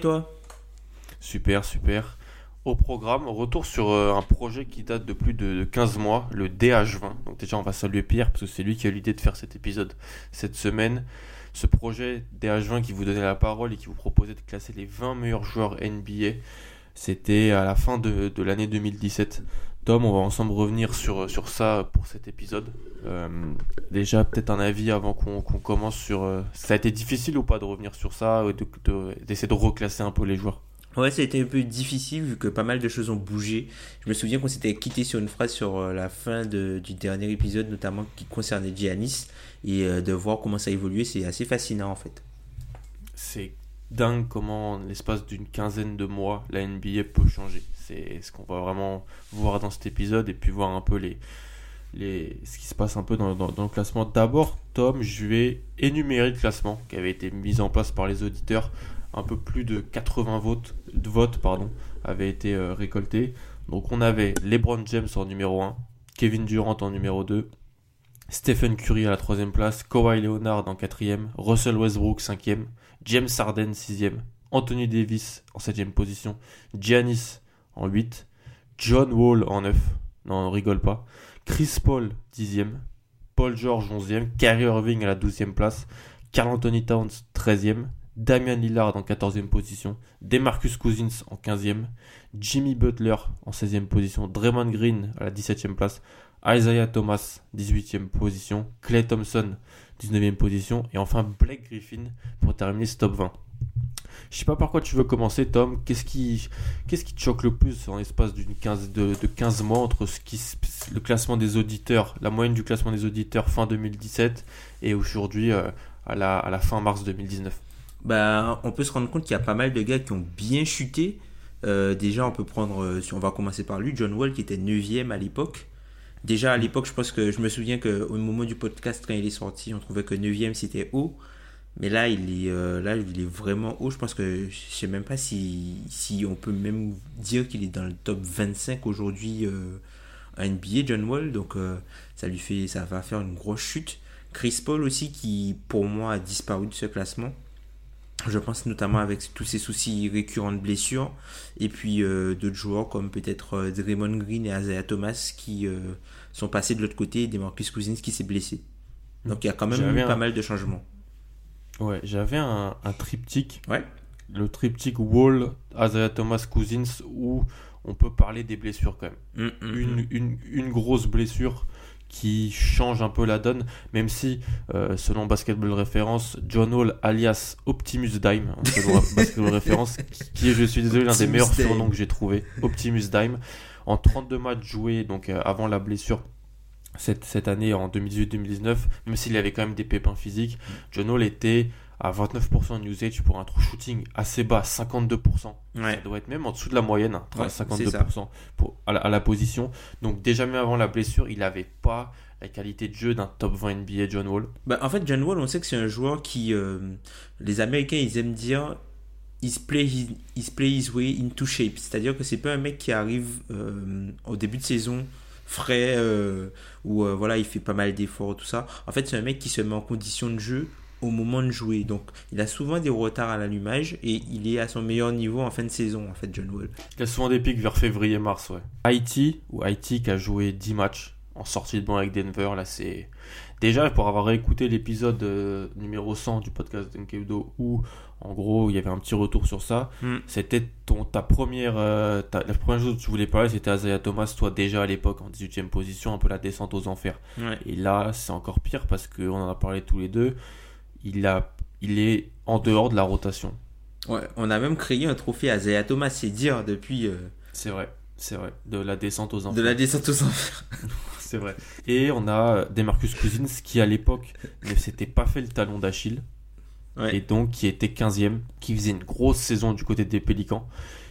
Toi? Super, super. Au programme, retour sur euh, un projet qui date de plus de 15 mois, le DH20. Donc déjà, on va saluer Pierre parce que c'est lui qui a l'idée de faire cet épisode cette semaine. Ce projet DH20 qui vous donnait la parole et qui vous proposait de classer les 20 meilleurs joueurs NBA, c'était à la fin de, de l'année 2017. Tom, on va ensemble revenir sur, sur ça pour cet épisode. Euh, déjà, peut-être un avis avant qu'on qu'on commence sur... euh, ça a été difficile ou pas de revenir sur ça, et de- de- d'essayer de reclasser un peu les joueurs? Ouais, ça a été un peu difficile vu que pas mal de choses ont bougé. Je me souviens qu'on s'était quitté sur une phrase sur euh, la fin de- du dernier épisode, notamment qui concernait Giannis, et de voir comment ça a évolué, c'est assez fascinant en fait. c'est dingue comment en l'espace d'une quinzaine de mois la NBA peut changer. C'est ce qu'on va vraiment voir dans cet épisode et puis voir un peu les, les, ce qui se passe un peu dans, le classement. D'abord, Tom, je vais énumérer le classement qui avait été mis en place par les auditeurs. Un peu plus de 80 votes, votes avaient été euh, récoltés. Donc on avait LeBron James en numéro 1, Kevin Durant en numéro 2, Stephen Curry à la troisième place, Kawhi Leonard en quatrième, Russell Westbrook cinquième, James Harden sixième, Anthony Davis en septième position, Giannis en 8, John Wall en 9, non on rigole pas, Chris Paul dixième, Paul George onzième, Kyrie Irving à la douzième place, Carl Anthony Towns treizième, Damian Lillard en quatorzième position, DeMarcus Cousins en quinzième, Jimmy Butler en 16e position, Draymond Green à la 17e place, Isaiah Thomas 18e position, Clay Thompson 19e position et enfin Blake Griffin pour terminer ce top 20. Je sais pas par quoi tu veux commencer Tom, qu'est-ce qui, qu'est-ce qui te choque le plus en l'espace d'une 15, de, de 15 mois entre le classement des auditeurs, la moyenne du classement des auditeurs fin 2017 et aujourd'hui euh, à, la, à la fin mars 2019 Bah, on peut se rendre compte qu'il y a pas mal de gars qui ont bien chuté. Euh, déjà, on peut prendre, euh, si on va commencer par lui, John Wall qui était 9ème à l'époque. Déjà à l'époque, je pense que je me souviens qu'au moment du podcast, quand il est sorti, on trouvait que 9ème c'était haut. Mais là, il est, euh, là, il est vraiment haut. Je pense que je sais même pas si, si on peut même dire qu'il est dans le top 25 aujourd'hui euh, à NBA, John Wall. Donc, euh, ça lui fait, ça va faire une grosse chute. Chris Paul aussi, qui pour moi a disparu de ce classement. Je pense notamment avec tous ces soucis récurrents de blessures. Et puis euh, d'autres joueurs comme peut-être euh, Draymond Green et Isaiah Thomas qui euh, sont passés de l'autre côté et Demarcus Cousins qui s'est blessé. Donc il y a quand même eu un- pas mal de changements. Ouais, j'avais un, un triptyque Ouais. le triptyque Wall, Isaiah Thomas, Cousins, où on peut parler des blessures quand même. Mm, mm, Une, mm. une, une grosse blessure qui change un peu la donne, même si, euh, selon Basketball Référence, John Wall, alias Optimus Dime, hein, selon Basketball Référence, qui, est, je suis désolé, l'un des meilleurs Dime. surnoms que j'ai trouvé, Optimus Dime, en 32 matchs joués, donc euh, avant la blessure, cette, cette année en 2018-2019, même s'il avait quand même des pépins physiques, John Wall était à 29% de usage pour un true shooting assez bas, 52%. Ouais. Ça doit être même en dessous de la moyenne, hein, Ouais, 52% pour, à, la, à la position. Donc déjà même avant la blessure, il n'avait pas la qualité de jeu d'un top 20 NBA John Wall. Bah, en fait, John Wall, on sait que c'est un joueur qui. euh, les Américains, ils aiment dire. He's play his, he's play his way into shape. C'est-à-dire que c'est pas un mec qui arrive euh, au début de saison frais, euh, où euh, voilà, il fait pas mal d'efforts, tout ça. En fait, c'est un mec qui se met en condition de jeu au moment de jouer. Donc, il a souvent des retards à l'allumage et il est à son meilleur niveau en fin de saison, en fait, John Wall. Il a souvent des pics vers février-mars, ouais. Haïti, ou Haïti qui a joué 10 matchs en sortie de banc avec Denver, là, c'est. Déjà, pour avoir écouté l'épisode euh, numéro 100 du podcast d'Enkebdo où, en gros, il y avait un petit retour sur ça, Mm. c'était ton, ta première. euh, ta- la première chose dont tu voulais parler, c'était Isaiah Thomas, toi, déjà à l'époque, en 18ème position, un peu la descente aux enfers. Ouais. Et là, c'est encore pire parce qu'on en a parlé tous les deux. Il, a, il est en dehors de la rotation. Ouais, on a même créé un trophée à Zaya Thomas, c'est dire, depuis euh, C'est vrai, c'est vrai. De la descente aux enfers. de la descente aux enfers. C'est vrai. Et on a Demarcus Cousins qui, à l'époque, ne s'était pas fait le talon d'Achille. Ouais. Et donc, qui était 15e, qui faisait une grosse saison du côté des Pélicans.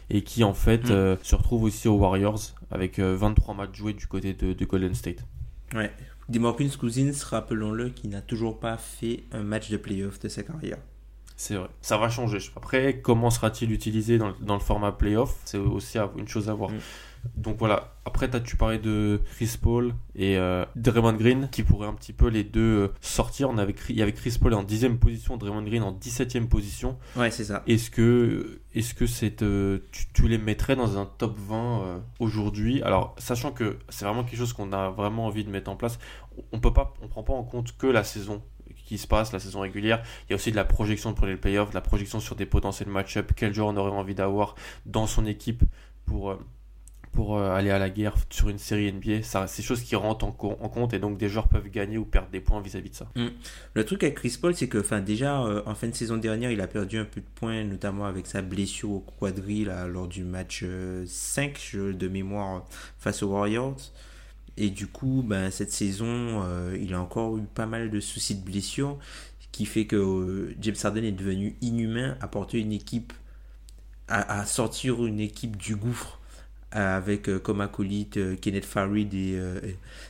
Et qui, en fait, Mm. euh, se retrouve aussi aux Warriors avec euh, 23 matchs joués du côté de, de Golden State. Ouais. Demarcus Cousins, rappelons-le, qui n'a toujours pas fait un match de playoff de sa carrière. C'est vrai. Ça va changer. Après, comment sera-t-il utilisé dans le, dans le format playoff? C'est aussi une chose à voir. Mm. Donc voilà. Après, t'as- tu parlais de Chris Paul et euh, Draymond Green qui pourraient un petit peu les deux euh, sortir. On avait, il y avait Chris Paul en 10e position, Draymond Green en 17e position. Ouais, c'est ça. Est-ce que, est-ce que c'est, euh, tu, tu les mettrais dans un top 20 euh, aujourd'hui? Alors, sachant que c'est vraiment quelque chose qu'on a vraiment envie de mettre en place, on peut pas, on prend pas en compte que la saison qui se passe, la saison régulière. Il y a aussi de la projection pour les playoffs, de la projection sur des potentiels match-up, quel joueur on aurait envie d'avoir dans son équipe pour, pour euh, aller à la guerre sur une série NBA. Ça, c'est choses qui rentrent en, co- en compte et donc des joueurs peuvent gagner ou perdre des points vis-à-vis de ça. Le truc avec Chris Paul, c'est que enfin, déjà, euh, en fin de saison dernière, il a perdu un peu de points, notamment avec sa blessure au quadrille là, lors du match euh, 5 je- de mémoire face aux Warriors. Et du coup, ben, cette saison, euh, il a encore eu pas mal de soucis de blessure, qui fait que James Harden est devenu inhumain à porter une équipe, à, sortir une équipe du gouffre avec euh, comme acolyte euh, Kenneth Farid et, euh,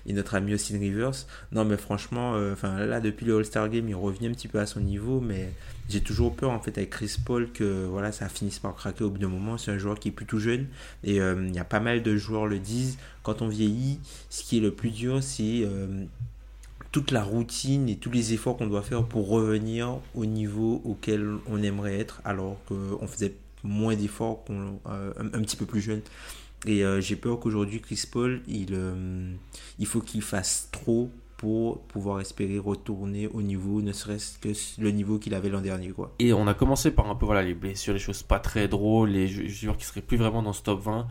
et notre ami Austin Rivers. Non, mais franchement, euh, enfin là, depuis le All-Star Game, il revient un petit peu à son niveau, mais j'ai toujours peur en fait avec Chris Paul que voilà, ça finisse par craquer au bout d'un moment. C'est un joueur qui est plutôt jeune et il y a pas mal de joueurs le disent. Quand on vieillit, ce qui est le plus dur, c'est toute la routine et tous les efforts qu'on doit faire pour revenir au niveau auquel on aimerait être, alors qu'on faisait moins d'efforts un petit peu plus jeune. Et euh, j'ai peur qu'aujourd'hui, Chris Paul, il, euh, il faut qu'il fasse trop pour pouvoir espérer retourner au niveau, ne serait-ce que le niveau qu'il avait l'an dernier. Quoi. Et on a commencé par un peu voilà, les blessures, les choses pas très drôles, les jou- joueurs qui seraient plus vraiment dans ce top 20.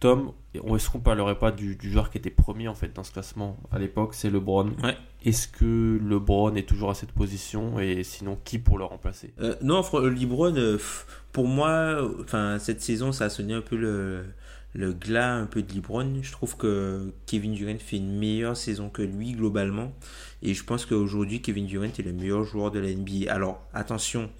Tom, est-ce qu'on parlerait pas du, du joueur qui était premier en fait dans ce classement à l'époque C'est LeBron. Ouais. Est-ce que LeBron est toujours à cette position et sinon qui pour le remplacer? Euh, non, euh, pff, pour moi, enfin cette saison, ça a sonné un peu le, le glas un peu de Libron. Je trouve que Kevin Durant fait une meilleure saison que lui globalement, et je pense qu'aujourd'hui Kevin Durant est le meilleur joueur de la NBA. Alors attention,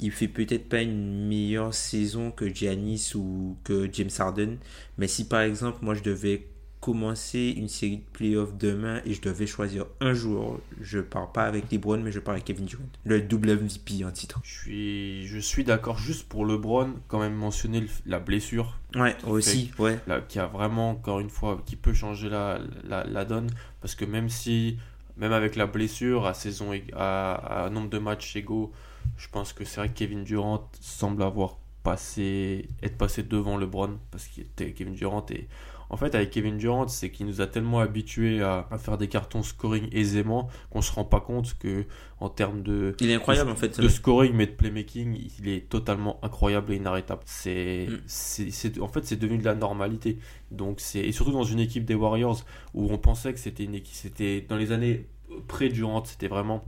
il fait peut-être pas une meilleure saison que Giannis ou que James Harden, mais si par exemple moi je devais commencer une série de playoffs demain et je devais choisir un joueur, je pars pas avec LeBron, mais je pars avec Kevin Durant, le double MVP en titre. Je suis, je suis d'accord juste pour LeBron, quand même mentionner le- la blessure Ouais, aussi, ouais. là, qui a vraiment encore une fois qui peut changer la, la, la donne parce que même si même avec la blessure à saison à, à nombre de matchs égaux je pense que c'est vrai que Kevin Durant semble avoir passé être passé devant LeBron parce que Kevin Durant est en fait avec Kevin Durant c'est qu'il nous a tellement habitués à, à faire des cartons scoring aisément qu'on se rend pas compte que en termes de Il est incroyable en fait. de scoring mais de playmaking il est totalement incroyable et inarrêtable c'est Mm. en fait c'est devenu de la normalité donc c'est et surtout dans une équipe des Warriors où on pensait que c'était une équipe c'était dans les années pré Durant c'était vraiment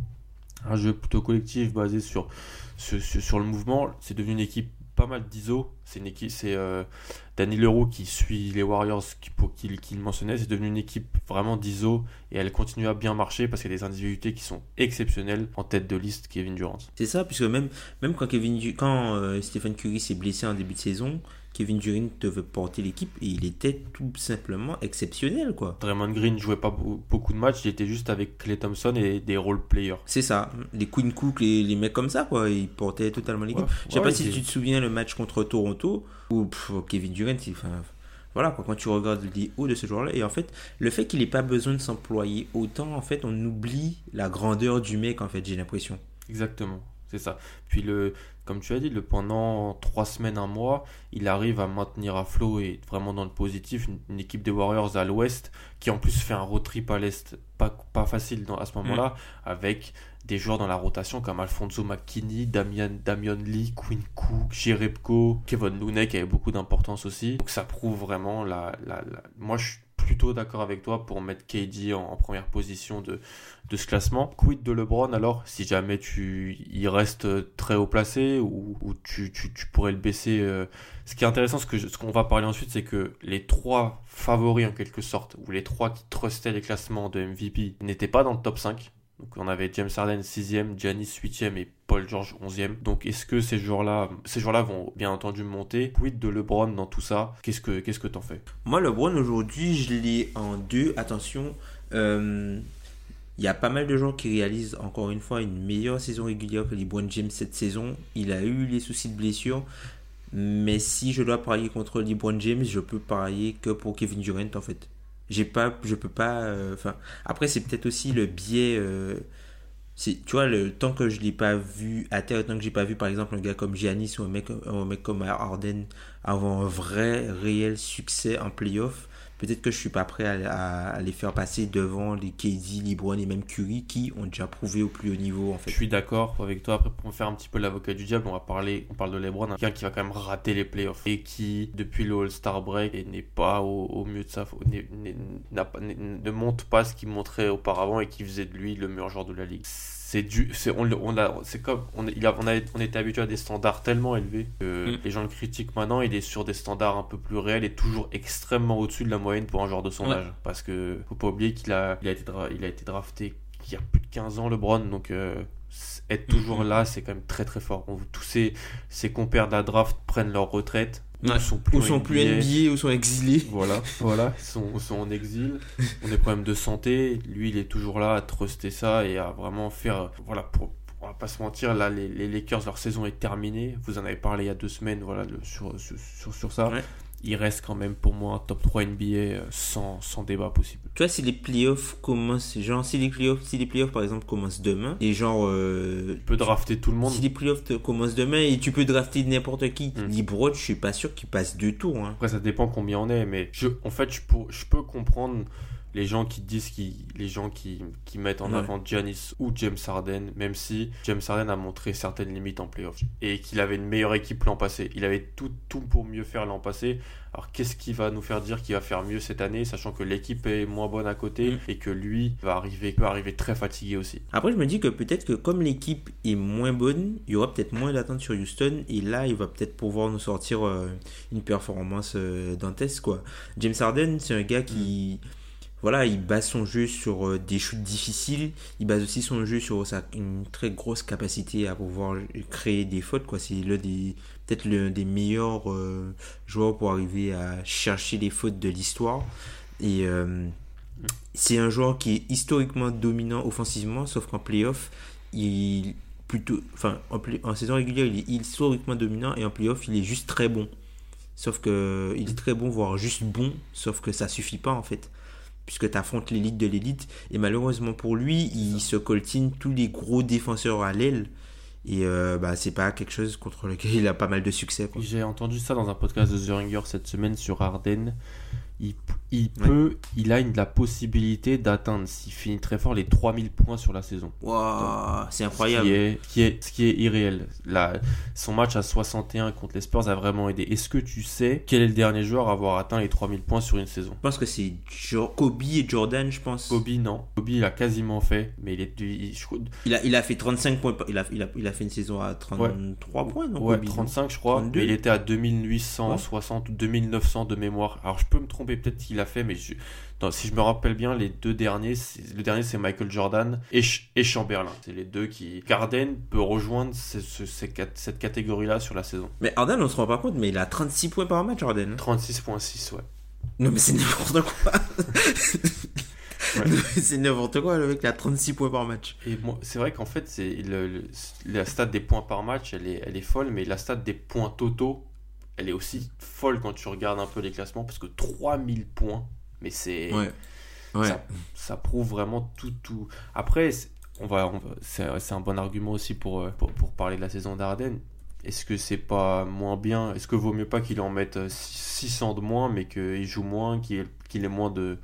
un jeu plutôt collectif basé sur- sur le mouvement c'est devenu une équipe pas mal d'ISO. C'est euh, Danny Leroux qui suit les Warriors qui pour qu'il qu'il mentionnait. C'est devenu une équipe vraiment d'ISO et elle continue à bien marcher parce qu'il y a des individualités qui sont exceptionnelles en tête de liste Kevin Durant. C'est ça, puisque même, quand, Kevin, quand euh, Stephen Curry s'est blessé en début de saison, Kevin Durant devait porter l'équipe et il était tout simplement exceptionnel, quoi. Draymond Green jouait pas beau- beaucoup de matchs, il était juste avec Clay Thompson et des role players. C'est ça, les Queen Cook, les, les mecs comme ça, quoi, ils portaient totalement l'équipe. Ouais, Je sais ouais, pas si tu te souviens le match contre Toronto où pff, Kevin Durant, il, enfin, voilà, quand tu regardes les hauts de ce joueur-là, et en fait, le fait qu'il n'ait pas besoin de s'employer autant, en fait, on oublie la grandeur du mec, en fait, j'ai l'impression. Exactement, c'est ça. Puis le, comme tu as dit, le, pendant trois semaines, un mois, il arrive à maintenir à flot et vraiment dans le positif une, équipe des Warriors à l'ouest qui en plus fait un road trip à l'est pas, pas facile dans, à ce moment-là Mm. avec des joueurs dans la rotation comme Alfonso McKinney, Damian, Damian Lee, Quinn Cook, Jerebko, Kevin Looney qui avait beaucoup d'importance aussi. Donc ça prouve vraiment la, la, la- Moi je plutôt d'accord avec toi pour mettre KD en, première position de, ce classement. Quid de LeBron alors si jamais tu il reste très haut placé ou, tu, pourrais le baisser. euh. Ce qui est intéressant, ce ce qu'on va parler ensuite, c'est que les trois favoris en quelque sorte, ou les trois qui trustaient les classements de MVP, n'étaient pas dans le top 5. Donc on avait James Harden 6e, Giannis 8e et Paul George 11e. Donc est-ce que ces joueurs-là ces joueurs-là vont bien entendu monter Quid de LeBron dans tout ça? Qu'est-ce que qu'est-ce que t'en fais? Moi, LeBron, aujourd'hui, je l'ai en deux. Attention, euh, il y a pas mal de gens qui réalisent, encore une fois, une meilleure saison régulière que LeBron James cette saison. Il a eu les soucis de blessure. Mais si je dois parier contre LeBron James, je peux parier que pour Kevin Durant, en fait. J'ai pas, je peux pas. euh, Enfin, après, c'est peut-être aussi le biais. euh, tu vois, le temps que je l'ai pas vu à terre, tant que j'ai pas vu, par exemple, un gars comme Giannis ou un mec, un mec comme Harden avoir un vrai, réel succès en playoff, peut-être que je suis pas prêt à, les faire passer devant les KD, LeBron et même Curry qui ont déjà prouvé au plus haut niveau, en Je fait. suis d'accord avec toi. Après, pour faire un petit peu l'avocat du diable, on va parler, on parle de LeBron, quelqu'un qui va quand même rater les playoffs et qui, depuis le All-Star break, n'est pas au, mieux de sa, ne monte pas ce qu'il montrait auparavant et qui faisait de lui le meilleur joueur de la ligue. C'est du, c'est on, le- on a, c'est comme, on, il a, on a, on était habitué à des standards tellement élevés que Mm. les gens le critiquent maintenant. Il est sur des standards un peu plus réels et toujours extrêmement au-dessus de la moyenne pour un joueur de son Ouais. âge. Parce que faut pas oublier qu'il a, il a été, dra- il a été drafté il y a plus de 15 ans, LeBron, donc euh, être toujours Mhm. là, c'est quand même très très fort. On- tous ces, ces compères de la draft prennent leur retraite, Ouais. ou sont plus, Ou en sont plus NBA. NBA, ou sont exilés. Voilà, voilà, ils sont, sont en exil, ont des problèmes de santé. Lui, il est toujours là à truster ça et à vraiment faire. Voilà, pour, on va pas se mentir, là, les, les Lakers, leur saison est terminée. Vous en avez parlé il y a deux semaines, voilà, le- sur, sur, sur, sur ça. Ouais. Il reste quand même pour moi un top 3 NBA euh, sans, sans débat possible. Tu vois, si les playoffs commencent, genre, si les playoffs, si les playoffs par exemple commencent demain, et genre, euh, Tu peux drafter tout le monde. si les playoffs te- commencent demain et tu peux drafter n'importe qui, Mm. LeBron, je suis pas sûr qu'il passe deux tours, hein. Après, ça dépend combien on est, mais je, en fait, je, pour- je peux comprendre les gens qui disent qui, les gens qui, qui mettent en Ouais. avant Giannis ou James Harden, même si James Harden a montré certaines limites en playoff et qu'il avait une meilleure équipe l'an passé. Il avait tout, tout pour mieux faire l'an passé. Alors, qu'est-ce qui va nous faire dire qu'il va faire mieux cette année, sachant que l'équipe est moins bonne à côté Mm. et que lui va arriver, peut arriver très fatigué aussi? Après, je me dis que peut-être que comme l'équipe est moins bonne, il y aura peut-être moins d'attentes sur Houston et là, il va peut-être pouvoir nous sortir euh, une performance euh, dantesque, quoi. James Harden, c'est un gars qui. Voilà, il base son jeu sur euh, des shoots difficiles. Il base aussi son jeu sur sa, une très grosse capacité à pouvoir créer des fautes. Quoi. C'est l'un des peut-être l'un des meilleurs euh, joueurs pour arriver à chercher les fautes de l'histoire. Et euh, c'est un joueur qui est historiquement dominant offensivement, sauf qu'en il plutôt, enfin en, en saison régulière, il est historiquement dominant et en playoff, il est juste très bon. Sauf que il est très bon, voire juste bon, sauf que ça suffit pas en fait. Puisque tu affrontes l'élite de l'élite. Et malheureusement pour lui, il se coltine tous les gros défenseurs à l'aile. Et euh, bah, c'est pas quelque chose contre lequel il a pas mal de succès. J'ai entendu ça dans un podcast de The Ringer cette semaine sur Harden. Il, il Ouais. peut, il a une, la possibilité d'atteindre, s'il finit très fort, les 3000 points sur la saison. Waouh, c'est Ce incroyable. qui est, ce qui est, ce qui est irréel. Là, son match à 61 contre les Spurs a vraiment aidé. Est-ce que tu sais quel est le dernier joueur à avoir atteint les 3000 points sur une saison? Je pense que c'est Kobe et Jordan, je pense. Kobe, non. Kobe, il a quasiment fait, mais il est, il- je crois- Il a, il a fait 35 points. Il a, il a, il a fait une saison à 33 points, non Ouais, Kobe, non 35 je crois, 32. mais il était à 2860 ou 2900 de mémoire. Alors je peux me tromper, peut-être qu'il a fait, mais je- non, si je me rappelle bien, les deux derniers, le dernier c'est Michael Jordan et, Ch- et Chamberlain. C'est les deux qui... Garden peut rejoindre ce- ce- cette catégorie-là sur la saison. Mais Harden, on se rend pas compte, mais il a 36 points par match, Harden. 36.6, ouais. Non, mais c'est n'importe quoi. Ouais. c'est n'importe quoi, le mec, il a 36 points par match. Et moi, c'est vrai qu'en fait, c'est la stat des points par match, elle est, elle est folle, mais la stat des points totaux, elle est aussi folle quand tu regardes un peu les classements, parce que 3000 points, mais c'est. Ouais. Ouais. Ça, ça prouve vraiment tout. tout. Après, c'est- on va, on va- c'est un bon argument aussi pour, euh, pour, pour parler de la saison d'Ardennes. Est-ce que c'est pas moins bien? Est-ce que vaut mieux pas qu'il en mette euh, 600 de moins, mais qu'il joue moins, qu'il ait, qu'il ait moins de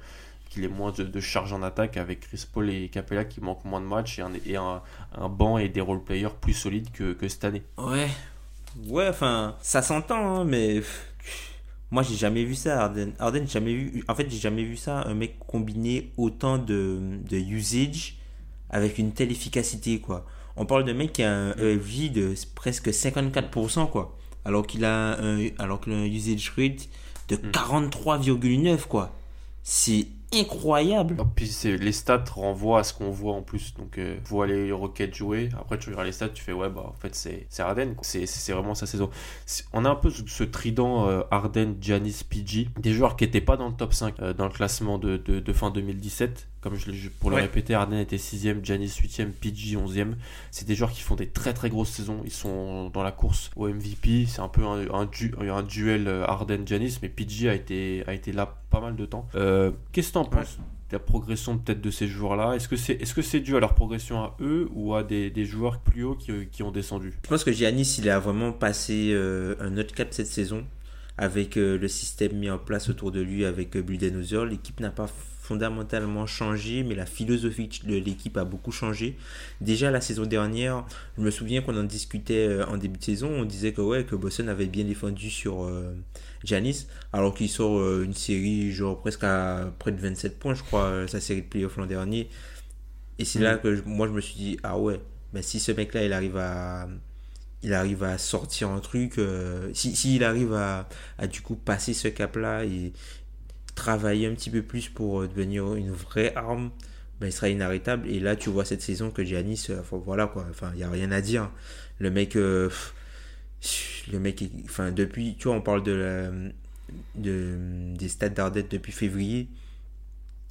qu'il ait moins de, de charge en attaque avec Chris Paul et Capella qui manquent moins de matchs et un, et un, un banc et des role-players plus solides que, que cette année? Ouais. Ouais, enfin, ça s'entend, hein, mais moi j'ai jamais vu ça, Arden. Arden, j'ai jamais vu. En fait, j'ai jamais vu ça, un mec combiner autant de, de usage avec une telle efficacité, quoi. On parle de mec qui a un EFJ de presque 54%, quoi. Alors qu'il a un, alors qu'il a un usage rate de 43,9, quoi. C'est incroyable. Et puis c'est- les stats renvoient à ce qu'on voit en plus. Donc, euh, vois les Rockets jouer. Après, tu regardes les stats, tu fais ouais, bah en fait, c'est c'est Harden. quoi. C'est c'est vraiment sa saison. On a un peu ce, ce trident euh, Harden, Giannis, PG. Des joueurs qui n'étaient pas dans le top 5 euh, dans le classement de, de, de fin 2017. Comme je, pour le Ouais. répéter, Harden était 6ème, Giannis 8ème, PG 11ème. C'est des joueurs qui font des très très grosses saisons. Ils sont dans la course au MVP. C'est un peu un, un, du- un duel euh, Harden-Giannis. Mais PG a été, a été là pas mal de temps. Euh, Qu'est-ce que tu en penses la progression peut-être de ces joueurs-là? Est-ce que c'est est -ce c'est dû à leur progression à eux ou à des, des joueurs plus hauts qui, qui ont descendu? Je pense que Giannis, il a vraiment passé euh, un autre cap cette saison avec euh, le système mis en place autour de lui avec euh, Budenholzer. L'équipe n'a pas fondamentalement changé, mais la philosophie de l'équipe a beaucoup changé. Déjà la saison dernière, je me souviens qu'on en discutait euh, en début de saison, on disait que ouais que Boston avait bien défendu sur euh, Giannis, alors qu'il sort euh, une série genre presque à près de 27 points, je crois, euh, sa série de playoffs l'an dernier. Et c'est Mm. là que je- moi je me suis dit ah ouais, ben si ce mec là il arrive à il arrive à sortir un truc, euh, si, s'il arrive à, à du coup passer ce cap-là et travailler un petit peu plus pour euh, devenir une vraie arme, ben, il sera inarrêtable. Et là, tu vois cette saison que Giannis, euh, enfin, voilà quoi, enfin, il n'y a rien à dire. Le mec, euh, le mec, enfin, depuis, tu vois, on parle de, la- de des stats d'Ardette depuis février.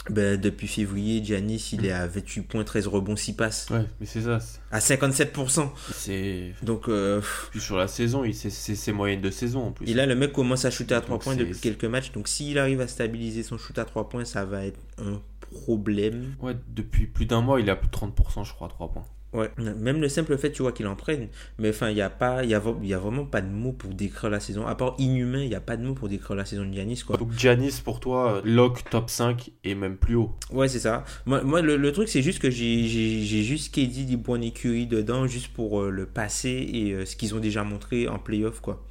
Ben, depuis février, Giannis, il est à 28 points, 13 rebonds, 6 passes, Ouais, mais c'est ça. à 57%. C'est Donc, euh, puis sur la saison, c'est ses moyennes de saison en plus. Et là, le mec commence à shooter à 3 Donc, points depuis quelques matchs. Donc, s'il arrive à stabiliser son shoot à 3 points, ça va être un problème. Ouais, depuis plus d'un mois, il est à plus de 30%, je crois, à 3 points. Ouais. Même le simple fait, tu vois, qu'il en prenne. Mais enfin, il n'y a, pas- y a, y a vraiment pas de mots pour décrire la saison. À part inhumain, il n'y a pas de mots pour décrire la saison de Giannis, quoi. Donc Giannis, pour toi, lock top 5 et même plus haut. Ouais, c'est ça. Moi, moi le, le truc, c'est juste que j'ai juste KD dit bon écurie dedans, juste pour euh, le passé et euh, ce qu'ils ont déjà montré en playoff, quoi.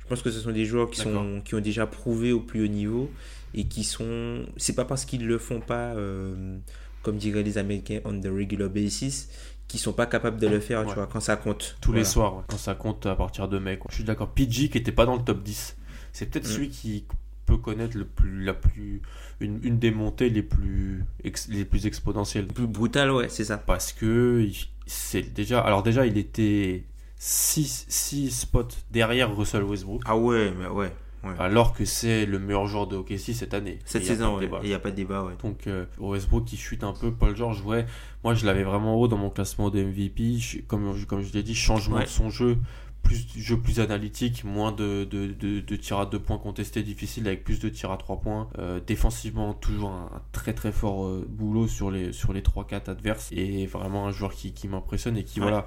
Je pense que ce sont des joueurs qui, sont, qui ont déjà prouvé au plus haut niveau et qui sont. C'est pas parce qu'ils le font pas, euh, comme diraient les Américains, on the regular basis, qu'ils sont pas capables de le faire, tu vois, quand ça compte. Tous les soirs, ouais, quand ça compte à partir de mai. quoi. Je suis d'accord. PG qui était pas dans le top 10, c'est peut-être Mm. celui qui peut connaître le plus, la plus, une, une des montées les plus, ex- les plus exponentielles. Plus brutal, ouais, c'est ça. Parce que c'est déjà, alors déjà, il était 6 spots derrière Russell Westbrook, Ah ouais, mais ouais. Ouais. alors que c'est le meilleur joueur de OKC cette année. Cette saison. Il n'y a pas de débat, ouais. Donc euh, Westbrook qui chute un peu, Paul George, ouais, moi je l'avais vraiment haut dans mon classement de MVP, Je- comme, comme je l'ai dit, changement Ouais. de son jeu, plus jeu plus analytique, moins de, de, de, de tirs à deux points contestés difficiles avec plus de tirs à trois points, Euh, défensivement toujours un, un très très fort euh, boulot sur les, sur les 3-4 adverses et vraiment un joueur qui, qui m'impressionne et qui Ouais. voilà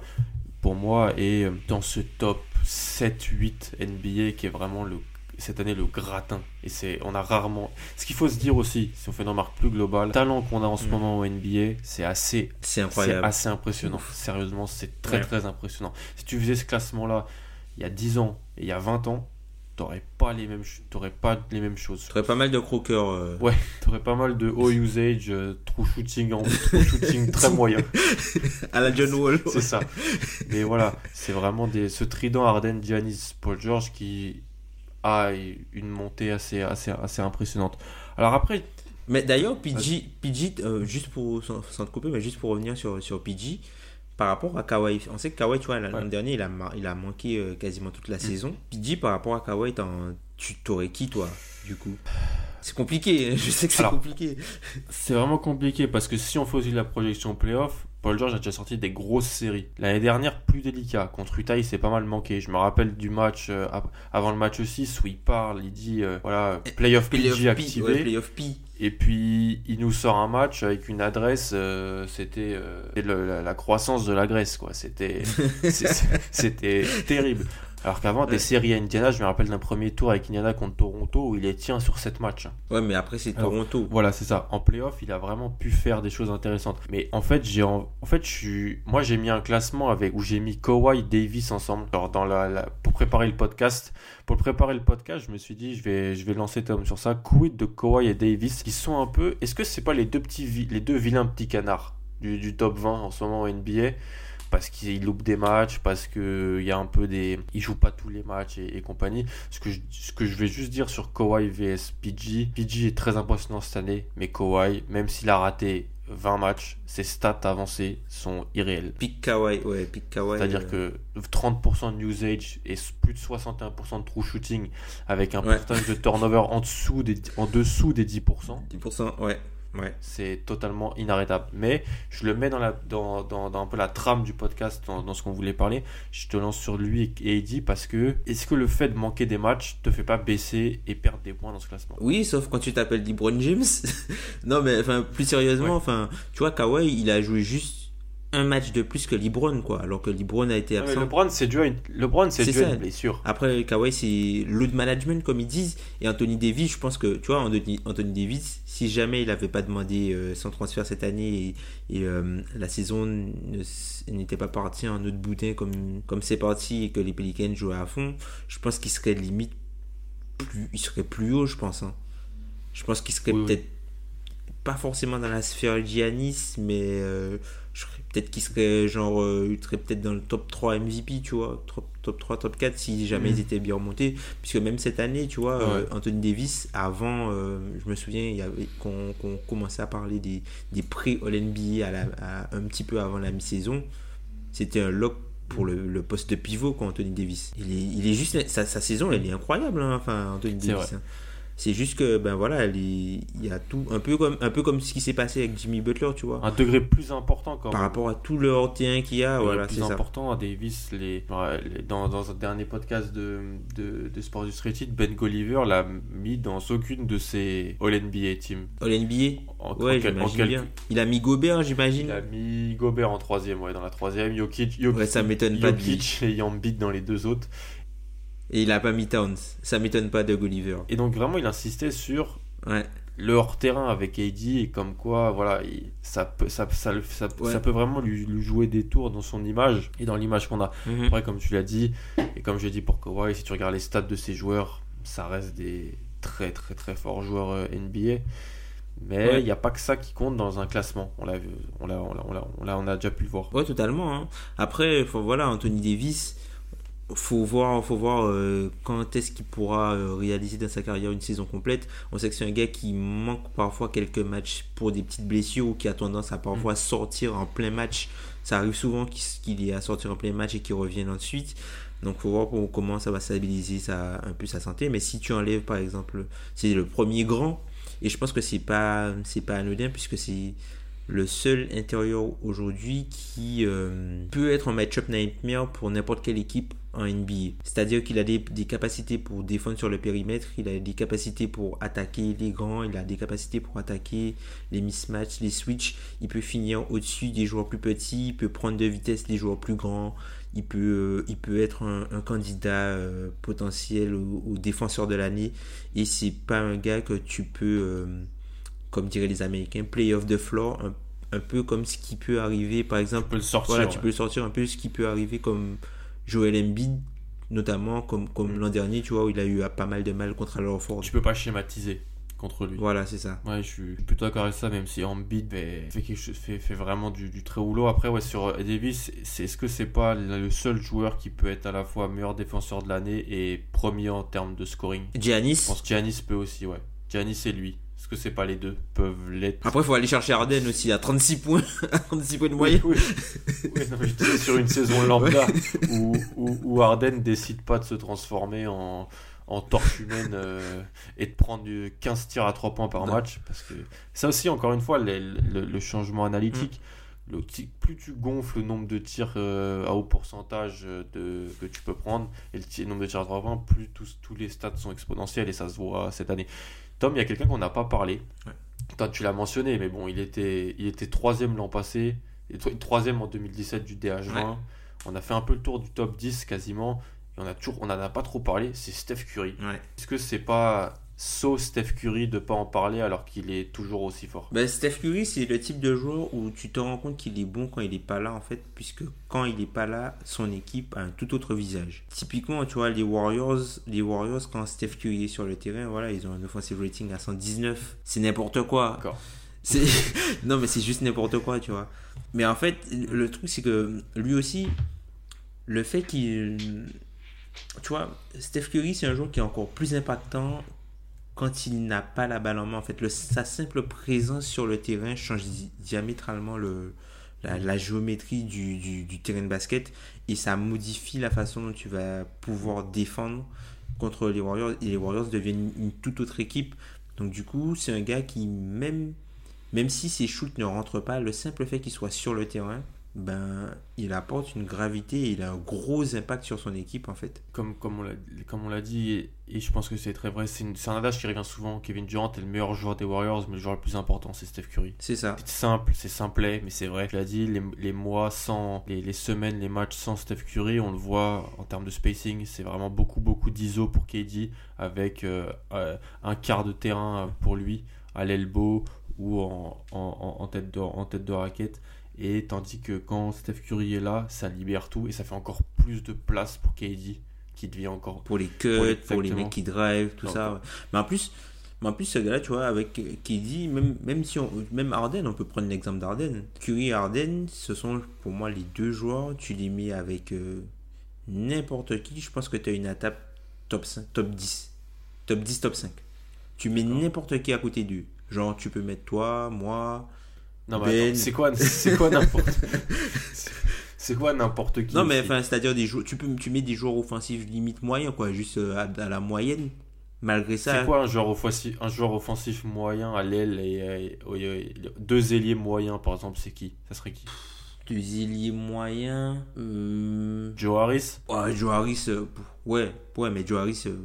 pour moi est dans ce top 7-8 NBA qui est vraiment le cette année le gratin et c'est on a rarement ce qu'il faut se dire aussi si on fait une remarque plus globale le talent qu'on a en ce Mm. moment au NBA c'est assez C'est c'est incroyable. assez impressionnant sérieusement c'est très Ouais. très impressionnant si tu faisais ce classement là il y a 10 ans et il y a 20 ans t'aurais pas les mêmes t'aurais pas les mêmes choses Tu aurais pas mal de croqueurs. euh, ouais t'aurais pas mal de haut usage euh, true shooting en true shooting très moyen À la John Wall. c'est ça. Mais voilà, c'est vraiment des, ce trident Arden, Giannis, Paul George qui a une montée assez, assez, assez impressionnante. Alors après, Mais d'ailleurs, PG, PG euh, juste pour, sans, sans te couper, mais juste pour revenir sur, sur PG, par rapport à Kawhi, on sait que Kawhi, tu vois, l'an Ouais. dernier, il a, il a manqué euh, quasiment toute la saison. PG, par rapport à Kawhi, tu t'aurais qui, toi, du coup C'est compliqué, je sais que c'est compliqué. C'est vraiment compliqué parce que si on fait aussi la projection playoff, Paul George a déjà sorti des grosses séries. L'année dernière, plus délicat. Contre Utah, il s'est pas mal manqué. Je me rappelle du match, euh, avant le match 6, où il parle, il dit, euh, voilà, playoff PG activé. Et puis, il nous sort un match avec une adresse, euh, c'était la, croissance de la Grèce, quoi. C'était, c'était terrible. Alors qu'avant, des séries à Indiana, je me rappelle d'un premier tour avec Indiana contre Toronto où il est tient sur 7 matchs. Ouais, mais après, c'est Toronto. Voilà, c'est ça. En playoff, il a vraiment pu faire des choses intéressantes. Mais en fait, j'ai en... fait, je suis... moi, j'ai mis un classement avec où j'ai mis Kawhi et Davis ensemble. Alors, dans la, pour préparer le podcast. Pour préparer le podcast, je me suis dit, je vais, je vais lancer Tom sur ça. Quid de Kawhi et Davis qui sont un peu. Est-ce que c'est pas les deux petits, les deux vilains petits canards du, du top 20 en ce moment au NBA parce qu'il loupe des matchs, parce qu'il y a un peu des. Il joue pas tous les matchs et, compagnie. Ce que, je, ce que je vais juste dire sur Kawhi vs PG, PG est très impressionnant cette année, mais Kawhi, même s'il a raté 20 matchs, ses stats avancées sont irréelles. Pick Kawhi, ouais, pick Kawhi. C'est-à-dire euh. que 30% de usage et plus de 61% de true shooting avec un pourcentage de turnover en dessous des, en dessous des 10%. 10%, ouais. Ouais. C'est totalement inarrêtable. Mais je le mets dans, la, dans, dans, un peu la trame du podcast, dans, ce qu'on voulait parler. Je te lance sur lui et Eddie parce que est-ce que le fait de manquer des matchs te fait pas baisser et perdre des points dans ce classement? Oui, sauf quand tu t'appelles LeBron James. non, mais enfin, plus sérieusement, enfin, tu vois, Kawhi, il a joué juste un match de plus que LeBron quoi alors que LeBron a été absent. LeBron c'est dû à une LeBron c'est dû à une blessure. Après Kawhi c'est load management comme ils disent et Anthony Davis je pense que tu vois Anthony, Anthony Davis si jamais il n'avait pas demandé euh, son transfert cette année et, euh, la saison n'était pas partie en autre boudin comme comme c'est parti et que les Pelicans jouaient à fond, je pense qu'il serait limite plus il serait plus haut je pense hein. Je pense qu'il serait peut-être pas forcément dans la sphère Giannis mais euh, peut-être qu'il serait genre euh, il serait peut-être dans le top 3 MVP tu vois top, 3 top 4 si jamais ils mm. étaient bien remontés puisque même cette année tu vois euh, Anthony Davis avant euh, je me souviens il y avait qu'on commençait à parler des, des prix All NBA à, un petit peu avant la mi-saison c'était un lock pour le, poste de pivot quoi Anthony Davis il est, il est juste sa, saison elle est incroyable hein, enfin Anthony Davis hein. C'est juste que, ben voilà, il y a tout, un peu comme, un peu comme ce qui s'est passé avec Jimmy Butler, tu vois. Un degré plus important quand Par rapport à tout le hors qu'il y a, voilà, c'est plus important. Davis, les, dans, dans un dernier podcast de, de, de Sport Illustrated, Ben Golliver l'a mis dans aucune de ses All-NBA teams. All-NBA Ouais, j'imagine bien. Il a mis Gobert, j'imagine. Il a mis Gobert en troisième, ouais, dans la troisième. Jokic, Jokic, ouais, ça m'étonne pas de et Yambit dans les deux autres. Et il a pas mis Towns. Ça m'étonne pas de Gulliver. Et donc vraiment, il insistait sur le hors-terrain avec AD et comme quoi, voilà, ça peut, ça, ça, ça, peut vraiment lui, jouer des tours dans son image et dans l'image qu'on a. Mhm. Après, comme tu l'as dit, et comme je l'ai dit pour Kawhi, si tu regardes les stats de ces joueurs, ça reste des très très très forts joueurs euh, NBA. Mais il n'y a pas que ça qui compte dans un classement. On l'a, on l'a, on l'a, on l'a, on a déjà pu le voir. Ouais, totalement. Hein. Après, voilà, Anthony Davis, faut voir, faut voir euh, quand est-ce qu'il pourra euh, réaliser dans sa carrière une saison complète. On sait que c'est un gars qui manque parfois quelques matchs pour des petites blessures ou qui a tendance à parfois mm. sortir en plein match. Ça arrive souvent qu'il est à sortir en plein match et qu'il revienne ensuite. Donc faut voir comment ça va stabiliser ça, un peu sa santé. Mais si tu enlèves par exemple, c'est le premier grand et je pense que c'est pas c'est pas anodin puisque c'est le seul intérieur aujourd'hui qui euh, peut être un match-up nightmare pour n'importe quelle équipe en NBA. C'est-à-dire qu'il a des, capacités pour défendre sur le périmètre, il a des capacités pour attaquer les grands, il a des capacités pour attaquer les mismatchs, les switches. Il peut finir au-dessus des joueurs plus petits, il peut prendre de vitesse les joueurs plus grands. Il peut, euh, il peut être un, candidat euh, potentiel au, défenseur de l'année. Et c'est pas un gars que tu peux comme diraient les Américains, play off the floor, un, peu comme ce qui peut arriver, par exemple. Tu peux le sortir. Voilà, tu peux le sortir un peu ce qui peut arriver comme Joel Embiid, notamment comme, comme mm. l'an dernier, tu vois, où il a eu pas mal de mal contre Ford. Tu peux pas schématiser contre lui. Voilà, c'est ça. Ouais, je suis plutôt d'accord avec ça, même si Embiid fait, fait, fait, vraiment du, du très rouleau. Après, ouais, sur Davis, c'est, est-ce que c'est pas le seul joueur qui peut être à la fois meilleur défenseur de l'année et premier en termes de scoring? Giannis Je pense que Giannis peut aussi, ouais. Giannis et lui. Que c'est pas les deux peuvent l'être Après, il faut aller chercher Arden aussi à 36 points, 36 points de moyenne. Oui, je sur une saison lambda où, où, Arden décide pas de se transformer en, en torche humaine euh, et de prendre du 15 tirs à 3 points par match. Parce que ça aussi, encore une fois, le, le- le changement analytique. Le, ti- plus tu gonfles le nombre de tirs euh, à haut pourcentage euh, de, que tu peux prendre et le, nombre de tirs à 3 points, plus tous, tous les stats sont exponentiels et ça se voit cette année. Tom, il y a quelqu'un qu'on n'a pas parlé. Ouais. Toi, tu l'as mentionné, mais bon, il était, il était troisième l'an passé, et tro- troisième en 2017 du DH20. Ouais. On a fait un peu le tour du top 10 quasiment, et on a toujours, on n'en a pas trop parlé. C'est Steph Curry. Ouais. Est-ce que c'est pas saut Steph Curry de pas en parler alors qu'il est toujours aussi fort Ben, Steph Curry, c'est le type de joueur où tu te rends compte qu'il est bon quand il est pas là, en fait, puisque quand il est pas là, son équipe a un tout autre visage. Typiquement, tu vois, les Warriors, les Warriors, quand Steph Curry est sur le terrain, voilà, ils ont un offensive rating à 119. C'est n'importe quoi. D'accord. C'est non mais c'est juste n'importe quoi, tu vois. Mais en fait, le truc c'est que lui aussi le fait qu'il tu vois, Steph Curry c'est un joueur qui est encore plus impactant quand il n'a pas la balle en main. En fait, sa simple présence sur le terrain change di- diamétralement le, la, géométrie du terrain de basket et ça modifie la façon dont tu vas pouvoir défendre contre les Warriors et les Warriors deviennent une, une toute autre équipe. Donc du coup, c'est un gars qui même même si ses shoots ne rentrent pas, le simple fait qu'il soit sur le terrain, ben il apporte une gravité et il a un gros impact sur son équipe en fait. comme, comme on l'a dit, et, et je pense que c'est très vrai, c'est un adage qui revient souvent. Kevin Durant est le meilleur joueur des Warriors, mais le joueur le plus important, c'est Steph Curry. C'est ça. C'est simple, c'est simplet, mais c'est vrai. Tu l'as dit, les, les mois sans, les, les semaines, les matchs sans Steph Curry, on le voit en termes de spacing, c'est vraiment beaucoup, beaucoup d'ISO pour KD, avec euh, euh, un quart de terrain pour lui, à l'elbow ou en, en- en tête de, en tête de raquette. Et tandis que quand Steph Curry est là, ça libère tout et ça fait encore plus de place pour KD, qui devient encore Pour les cuts, pour les mecs qui drive, tout ça. ouais. Mais en plus, mais en plus ce gars-là, tu vois, avec KD, même, même si on, même Harden, on peut prendre l'exemple d'Harden. Curry et Harden, ce sont pour moi les deux joueurs, tu les mets avec euh, n'importe qui, je pense que tu as une attaque top 5, top 10. Top 10, top 5. Tu mets n'importe qui à côté d'eux. Genre, tu peux mettre toi, moi. Non, mais Ben. c'est quoi, c'est quoi n'importe C'est quoi n'importe qui Non, mais enfin, c'est-à-dire des joueurs, tu, peux, tu mets des joueurs offensifs limite moyens, quoi, juste euh, à, à la moyenne. Malgré ça, C'est quoi un joueur offensif, un joueur offensif moyen à l'aile et, et- et- et- deux ailiers moyens par exemple c'est qui? Ça serait qui? Deux ailiers moyens. Euh... Joe Harris? Ouais, Joe Harris, euh, ouais, ouais, mais Joe Harris, euh,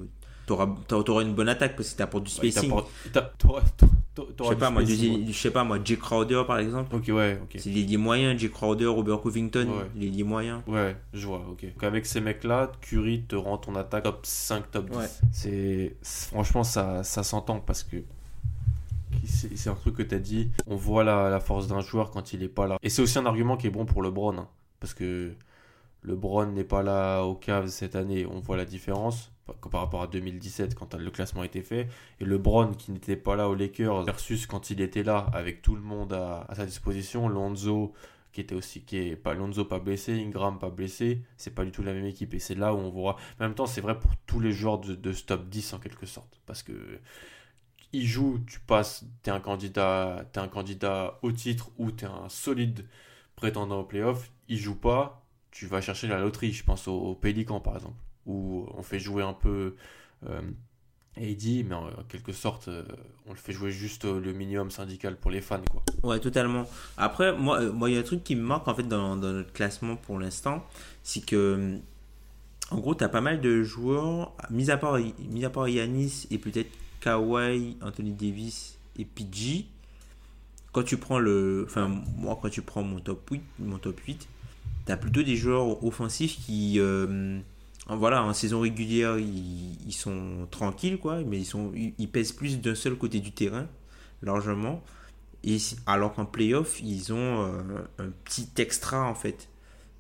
t'auras, t'auras une bonne attaque parce que t'apportes du spacing. je sais du pas, moi, je sais pas, moi, Jay Crowder par exemple. Ok ouais ok. C'est l'ailier moyen, Jay Crowder, Robert Covington, l'ailier moyen. Ouais, je vois, ok. Donc avec ces mecs-là, Curry te rend ton attaque top 5, top 10. Ouais. C'est, franchement, ça, ça s'entend parce que c'est, un truc que tu as dit. On voit la, la force d'un joueur quand il est pas là. Et c'est aussi un argument qui est bon pour LeBron. hein, parce que LeBron n'est pas là au Cavs cette année. On voit la différence par rapport à 2017 quand le classement été fait. Et LeBron qui n'était pas là aux Lakers versus quand il était là avec tout le monde à, sa disposition. Lonzo qui était aussi qui est pas blessé, Ingram pas blessé, c'est pas du tout la même équipe et c'est là où on voit. En même temps, c'est vrai pour tous les joueurs de, de ce top 10 en quelque sorte parce que ils jouent, tu passes, t'es un candidat, un candidat au titre ou t'es un solide prétendant au playoff. Ils jouent pas, tu vas chercher la loterie. Je pense au, au Pélican par exemple où on fait jouer un peu euh, AD, mais en quelque sorte, euh, on le fait jouer juste le minimum syndical pour les fans quoi. Ouais, totalement. Après, moi, euh, moi, il y a un truc qui me marque en fait dans, notre classement pour l'instant, c'est que, euh, en gros, tu as pas mal de joueurs, mis à part, mis à part Yanis et peut-être Kawhi, Anthony Davis et PG. Quand tu prends le, enfin, moi, quand tu prends mon top 8, mon top 8, tu as plutôt des joueurs offensifs qui, voilà, en saison régulière, ils, ils sont tranquilles, quoi, mais ils, sont, ils, ils pèsent plus d'un seul côté du terrain, largement. Et alors qu'en playoff, ils ont euh, un petit extra en fait.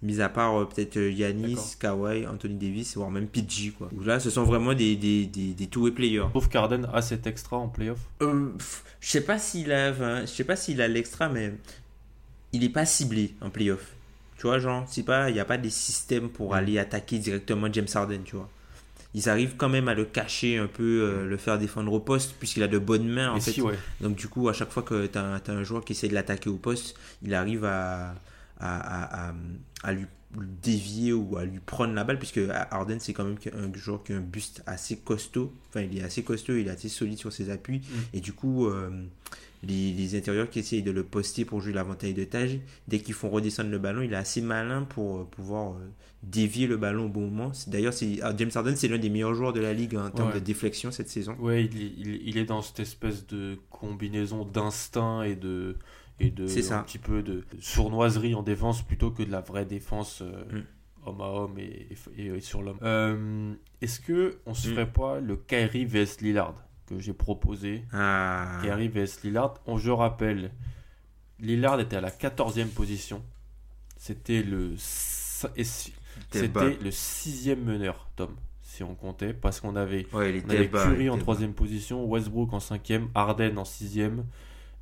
Mis à part euh, peut-être euh, Yanis, Kawhi, Anthony Davis, voire même PG. Quoi. Là, ce sont vraiment des, des, des, des two-way players. Trouve qu'Arden a cet extra en playoff. Euh, je sais pas s'il a, enfin, je sais pas s'il a l'extra, mais il est pas ciblé en playoff. Tu vois, genre, c'est pas, il n'y a pas des systèmes pour aller attaquer directement James Harden, tu vois. Ils arrivent quand même à le cacher un peu, euh, le faire défendre au poste, puisqu'il a de bonnes mains, en Et fait. si, ouais. Donc du coup, à chaque fois que tu as, un joueur qui essaie de l'attaquer au poste, il arrive à, à, à, lui dévier ou à lui prendre la balle, puisque Harden, c'est quand même un joueur qui a un buste assez costaud. Enfin, il est assez costaud, il est assez solide sur ses appuis. Mm. Et du coup, euh, les, intérieurs qui essayent de le poster pour jouer l'avantage de tâche, dès qu'ils font redescendre le ballon, il est assez malin pour euh, pouvoir euh, dévier le ballon au bon moment. D'ailleurs, ah, James Harden, c'est l'un des meilleurs joueurs de la ligue en termes de déflexion cette saison. Oui, il, il, est dans cette espèce de combinaison d'instinct et de et de un petit peu de sournoiserie en défense plutôt que de la vraie défense euh, mm. homme à homme et, et, sur l'homme. Euh, est-ce que on se mm. ferait pas le Kyrie vs Lillard? Que j'ai proposé ah. Kyrie vs Lillard. On, je rappelle, Lillard était à la 14e position. C'était le c'était le sixième meneur, Tom si on comptait, parce qu'on avait, Curry en troisième position, Westbrook en cinquième, Harden en sixième,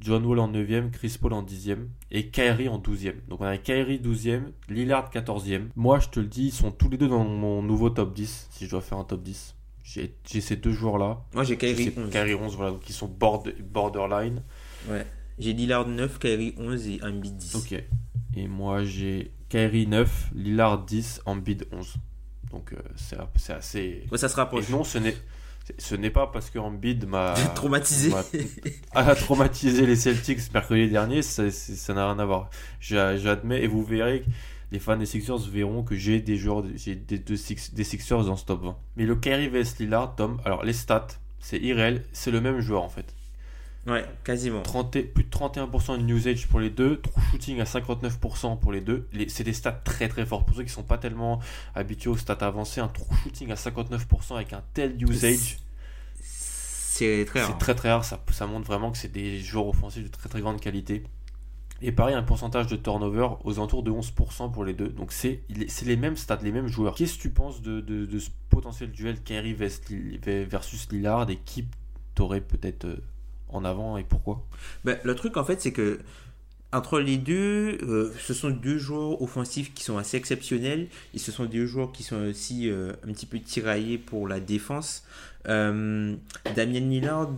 John Wall en 9ème, Chris Paul en 10ème et Kyrie en 12ème. Donc on a Kyrie 12ème, Lillard 14ème. Moi je te le dis, ils sont tous les deux dans mon nouveau top 10, si je dois faire un top 10. J'ai ces deux joueurs-là. Moi j'ai Kyrie 11. Kyrie 11, voilà, qui sont borderline. Ouais. J'ai Lillard 9, Kyrie 11 et Embiid 10. Ok. Et moi j'ai Kyrie 9, Lillard 10, Embiid 11. Donc euh, c'est assez... Ouais, ça se rapproche. Et non, ce n'est ce n'est pas parce que Embiid m'a traumatisé a traumatisé les Celtics mercredi dernier, ça n'a rien à voir. J'admets et vous verrez les fans des Sixers verront que j'ai des joueurs j'ai des, des, Sixers dans ce top 20. Mais le Kyrie vs Lillard, Tom, alors les stats, c'est irréel, c'est le même joueur en fait. Ouais, quasiment. 30, plus de 31% de usage pour les deux, true shooting à 59% pour les deux. C'est des stats très très forts. Pour ceux qui sont pas tellement habitués aux stats avancées, un true shooting à 59% avec un tel usage. C'est très rare. C'est très très rare. Ça, ça montre vraiment que c'est des joueurs offensifs de très très grande qualité. Et pareil, un pourcentage de turnover aux alentours de 11% pour les deux. Donc c'est les mêmes stats, les mêmes joueurs. Qu'est-ce que tu penses de, de, ce potentiel duel Kerry versus Lillard et qui t'aurait peut-être euh, en avant et pourquoi? Ben, Le truc en fait c'est que entre les deux, euh, ce sont deux joueurs offensifs qui sont assez exceptionnels et ce sont deux joueurs qui sont aussi euh, un petit peu tiraillés pour la défense. Damien Lillard,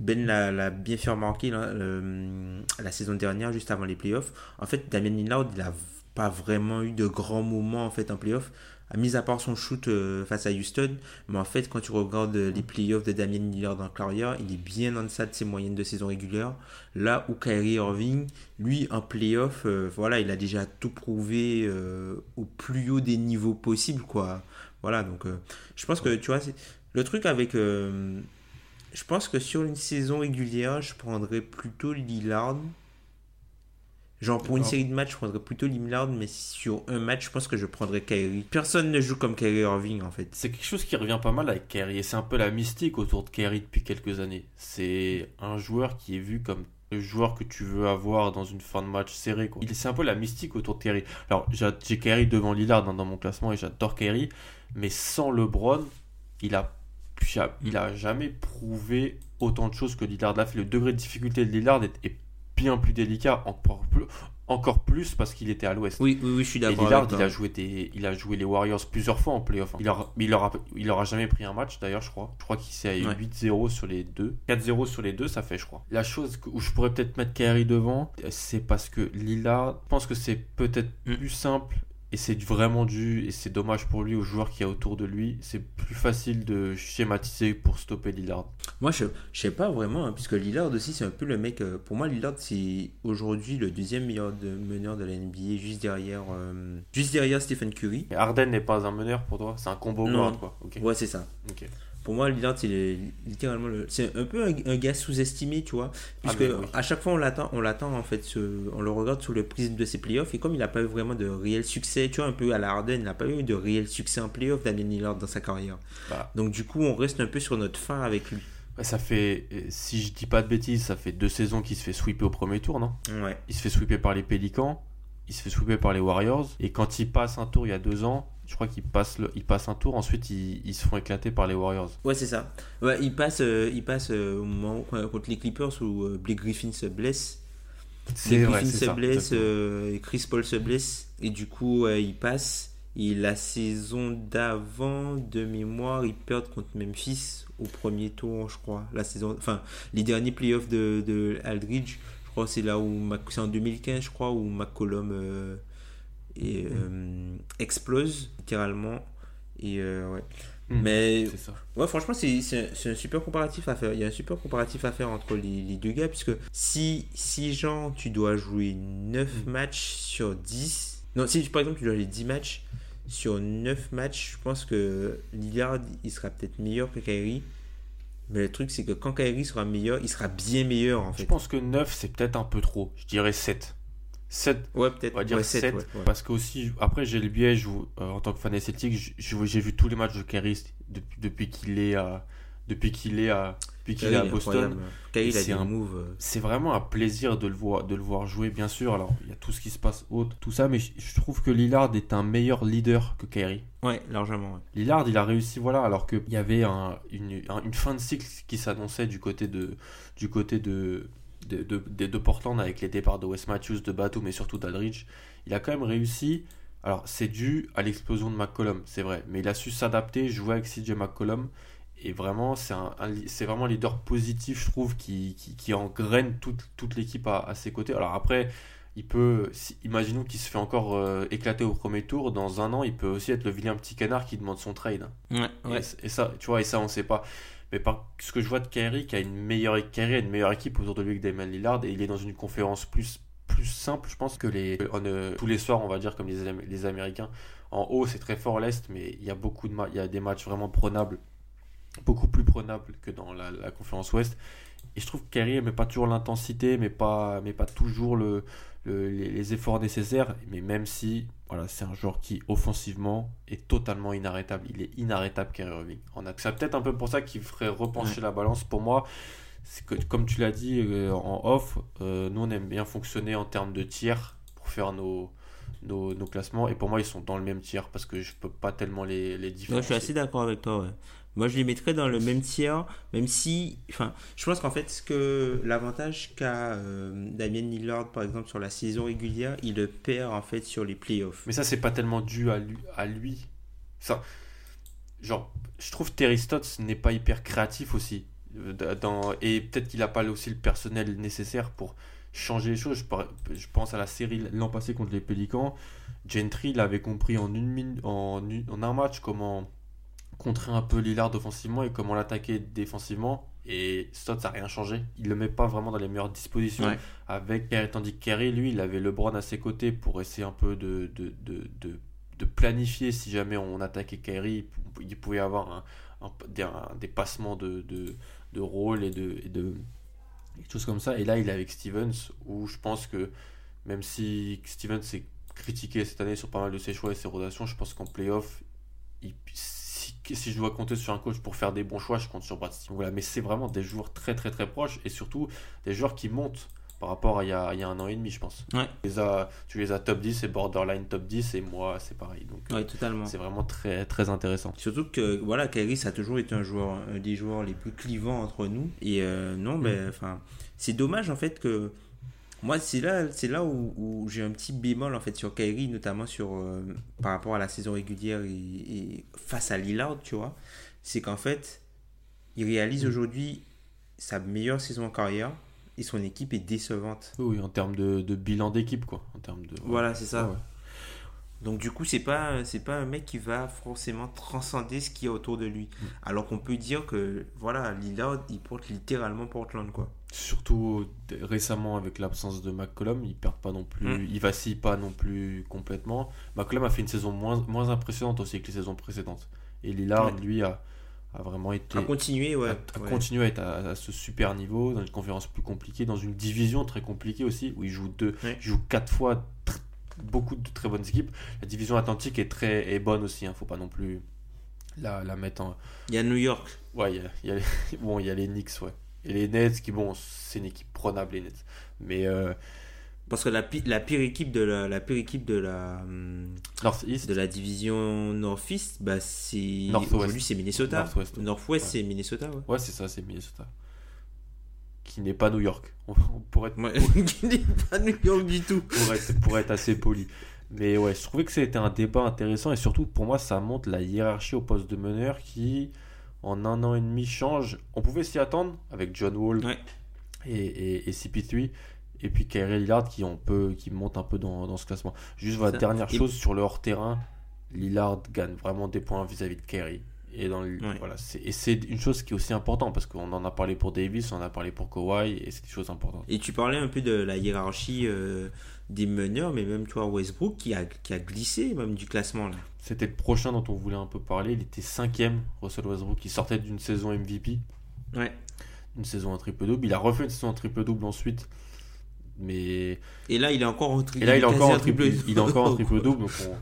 Ben l'a bien fait remarquer la saison dernière, juste avant les playoffs. En fait, Damien Lillard, il n'a pas vraiment eu de grands moments en fait en playoffs mis à part son shoot euh, face à Houston, mais en fait, quand tu regardes euh, les playoffs de Damien Lillard dans carrière, il est bien en deçà de ses moyennes de saison régulière. Là où Kyrie Irving, lui, en playoff, euh, voilà, il a déjà tout prouvé au plus haut des niveaux possibles, quoi. Voilà, donc je pense que, tu vois, le truc avec... je pense que sur une saison régulière, je prendrais plutôt Lillard Genre pour une série de matchs, je prendrais plutôt Lillard, mais sur un match, je pense que je prendrais Kyrie. Personne ne joue comme Kyrie Irving en fait. C'est quelque chose qui revient pas mal avec Kyrie et c'est un peu la mystique autour de Kyrie depuis quelques années. C'est un joueur qui est vu comme le joueur que tu veux avoir dans une fin de match serrée. C'est un peu la mystique autour de Kyrie. Alors j'ai Kyrie devant Lillard dans, mon classement et j'adore Kyrie, mais sans LeBron, il a il a jamais prouvé autant de choses que Lillard l'a fait. Le degré de difficulté de Lillard est, est bien plus délicat, encore plus, encore plus parce qu'il était à l'ouest. Oui, oui, je suis d'accord. Lillard, il a, joué il a joué les Warriors plusieurs fois en playoff. Il aura, il aura, il aura jamais pris un match d'ailleurs, je crois. Je crois qu'il s'est à 8-0 sur les deux. 4-0 sur les deux, ça fait, je crois. La chose où je pourrais peut-être mettre Kyrie devant, c'est parce que Lillard, je pense que c'est peut-être mm. plus simple et c'est vraiment dû, et c'est dommage pour lui, aux joueurs qui y a autour de lui. C'est plus facile de schématiser pour stopper Lillard. Moi, je, je sais pas vraiment, hein, puisque Lillard aussi, c'est un peu le mec. Euh, pour moi, Lillard, c'est aujourd'hui le deuxième meilleur meneur de la NBA, juste derrière, euh, juste derrière Stephen Curry. Et Harden n'est pas un meneur pour toi C'est un combo guard, quoi. Ouais, c'est ça. Ok. Pour moi, Lillard, c'est littéralement c'est un peu un, gars sous-estimé, tu vois. Ah, Puisque à chaque fois, on l'attend, on l'attend en fait, on le regarde sous le prisme de ses playoffs. Et comme il n'a pas eu vraiment de réel succès, tu vois, un peu à la Harden, il n'a pas eu de réel succès en playoffs, Damien Lillard, dans sa carrière. Bah. Donc, du coup, on reste un peu sur notre fin avec lui. Ça fait, si je dis pas de bêtises, ça fait deux saisons qu'il se fait sweeper au premier tour, non? Ouais. Il se fait sweeper par les Pélicans, il se fait sweeper par les Warriors. Et quand il passe un tour il y a deux ans, je crois qu'ils passent, le, passe un tour, ensuite ils, se font éclater par les Warriors. Ouais, c'est ça. Ouais, ils passent, euh, passe, euh, au moment contre les Clippers où euh, Blake Griffin se blesse. C'est vrai, Griffin se blesse, et Chris Paul se blesse, et du coup, il passe. Et la saison d'avant, de mémoire, ils perdent contre Memphis au premier tour, je crois. La saison, enfin, les derniers playoffs de, de Aldridge, je crois c'est là où c'est en 2015, je crois, où McCollum et euh, explose littéralement. Et euh, ouais. Mm. Mais ça. ouais, franchement, c'est un super comparatif à faire. Il y a un super comparatif à faire entre les, les deux gars, puisque si, si genre, tu dois jouer 9 Mm. matchs sur 10, non, si par exemple tu dois jouer 10 matchs sur 9 matchs, je pense que Lillard, il sera peut-être meilleur que Kyrie. Mais le truc, c'est que quand Kyrie sera meilleur, il sera bien meilleur en Je fait. pense que 9, c'est peut-être un peu trop. Je dirais 7. 7, Ouais, peut-être. on va dire ouais, 7. sept, ouais, ouais. Parce que aussi, après, j'ai le biais, je euh, en tant que fan je- j'ai vu tous les matchs de Kyrie depuis, depuis qu'il est à. Depuis qu'il est à, depuis qu'il est à Boston. c'est un- moves. euh, c'est vraiment un plaisir de le voir, de le voir jouer, bien sûr. Alors, il y a tout ce qui se passe autre, tout ça, mais je, je trouve que Lillard est un meilleur leader que Kyrie. Ouais, largement. ouais. Lillard, il a réussi, voilà, alors qu'il y avait un- une, un- une fin de cycle qui s'annonçait du côté de, du côté de, de, de, de- Portland avec les départs de Wes Matthews, de Batum et surtout d'Aldridge. Il a quand même réussi. Alors, c'est dû à l'explosion de McCollum, c'est vrai, mais il a su s'adapter, jouer avec CJ McCollum. Et vraiment, c'est un, c'est vraiment un leader positif, je trouve, qui, qui, qui engraine toute, toute l'équipe à, à ses côtés. Alors après, il peut, si- imaginons qu'il se fait encore euh, éclater au premier tour, dans un an, il peut aussi être le vilain petit canard qui demande son trade. Ouais, ouais. Et, et ça, tu vois, et ça, on sait pas. Mais par ce que je vois de Kyrie, qui a une meilleure, Kyrie a une meilleure équipe autour de lui que Damon Lillard, et il est dans une conférence plus, plus simple, je pense, que les, euh, tous les soirs, on va dire, comme les, les Américains. En haut, c'est très fort l'Est, mais il y a beaucoup de il y a des matchs vraiment prenables, beaucoup plus prenables que dans la, conférence Ouest. Et je trouve que Kyrie met pas toujours l'intensité, mais pas, mais pas toujours le, le- les, les efforts nécessaires. Mais même si, voilà, c'est un joueur qui offensivement est totalement inarrêtable. Il est inarrêtable, Kyrie Irving. On a, c'est peut-être un peu pour ça qu'il ferait repencher la balance. Pour moi, c'est que, comme tu l'as dit euh, en off, euh, nous on aime bien fonctionner en termes de tiers pour faire nos, nos, nos classements. Et pour moi, ils sont dans le même tiers parce que je peux pas tellement les, les différencier. je suis assez d'accord avec toi. Ouais. Moi, je les mettrais dans le même tiers, même si, enfin, je pense qu'en fait, ce que l'avantage qu'a euh, Damien Lillard, par exemple, sur la saison régulière, il le perd en fait sur les playoffs. Mais ça, c'est pas tellement dû à lui. Ça, genre, je trouve Terry Stotts n'est pas hyper créatif aussi. Euh, et peut-être qu'il n'a pas aussi le personnel nécessaire pour changer les choses. Je, pense à la série l'an passé contre les Pélicans. Gentry l'avait compris en, une en, en un match comment contrer un peu Lillard offensivement et comment l'attaquer défensivement. Et Stotts n'a rien changé. Il le met pas vraiment dans les meilleures dispositions Ouais. avec tandis que Kerry lui il avait LeBron à ses côtés pour essayer un peu de, de, de, de, de planifier si jamais on attaquait Kyrie il pouvait y avoir un, un- des, un- de, de, de rôle et de, et de choses comme ça et là il est avec Stevens où je pense que même si Stevens s'est critiqué cette année sur pas mal de ses choix et ses rotations je pense qu'en playoff il- si, je dois compter sur un coach pour faire des bons choix je compte sur Brad Stevens voilà, mais c'est vraiment des joueurs très très très proches et surtout des joueurs qui montent par rapport à il y a, il y a un an et demi, je pense. Ouais. Tu les as, tu les as top 10 et borderline top 10 et moi, c'est pareil. Donc, Ouais, totalement. c'est vraiment très, très intéressant. Surtout que voilà, Kyrie, ça a toujours été un joueur, un des joueurs les plus clivants entre nous. Et euh, non, ben, enfin, c'est dommage en fait que moi, c'est là, c'est là où, où j'ai un petit bémol en fait sur Kyrie, notamment sur euh, par rapport à la saison régulière et, et face à Lillard, tu vois. C'est qu'en fait, il réalise aujourd'hui sa meilleure saison en carrière et son équipe est décevante. Oui, en termes de, de bilan d'équipe, quoi. En termes de, Voilà, c'est ça. Ouais. Donc du coup, c'est pas c'est pas un mec qui va forcément transcender ce qu'il y a autour de lui. Mm. Alors qu'on peut dire que voilà, Lillard, il porte littéralement Portland quoi. Surtout récemment avec l'absence de McCollum, il perd pas non plus, Mm. il vacille pas non plus complètement. McCollum a fait une saison moins, moins impressionnante aussi que les saisons précédentes. Et Lillard, Ouais. lui, a, a vraiment été. À continuer, ouais. a, a ouais. continué à être à, à ce super niveau, dans une conférence plus compliquée, dans une division très compliquée aussi, où il joue deux, Ouais. il joue quatre fois beaucoup de très bonnes équipes. La division atlantique est très est bonne aussi, hein, faut pas non plus la, la mettre en. Il y a New York. Ouais, il y a, il y a les... bon, il y a les Knicks, ouais. Et les Nets, qui bon, c'est une équipe prenable, les Nets. Mais euh, Parce que la, pi- la pire équipe de la, la pire équipe de la hum, Northeast, de la division Northeast, bah c'est aujourd'hui c'est Minnesota. Northwest. Northwest, Ouais. c'est Minnesota, ouais. ouais, c'est ça, c'est Minnesota. Qui n'est pas New York. On, on pourrait être Ouais, qui n'est pas New York du tout. pour être, pour être assez poli. Mais ouais, je trouvais que c'était un débat intéressant et surtout pour moi ça montre la hiérarchie au poste de meneur qui en un an et demi change. On pouvait s'y attendre avec John Wall Ouais. et, et, et CP3. et puis Kyrie Lillard qui, on peut, qui monte un peu dans, dans ce classement. Juste voilà, Ça. dernière Et- chose sur le hors-terrain, Lillard gagne vraiment des points vis-à-vis de Kyrie. Et, dans le- Ouais. voilà, c'est- et c'est une chose qui est aussi importante parce qu'on en a parlé pour Davis, on en a parlé pour Kawhi et c'est des choses importantes. Et tu parlais un peu de la hiérarchie euh, des meneurs, mais même, tu vois, Westbrook qui a, qui a glissé même du classement, là. C'était le prochain dont on voulait un peu parler. Il était cinquième, Russell Westbrook, qui sortait d'une saison MVP, Ouais. une saison en triple-double. Il a refait une saison en triple-double ensuite. Mais Et là, il est encore en tri- Et là, il est encore en en triple, il est encore en triple double, donc on,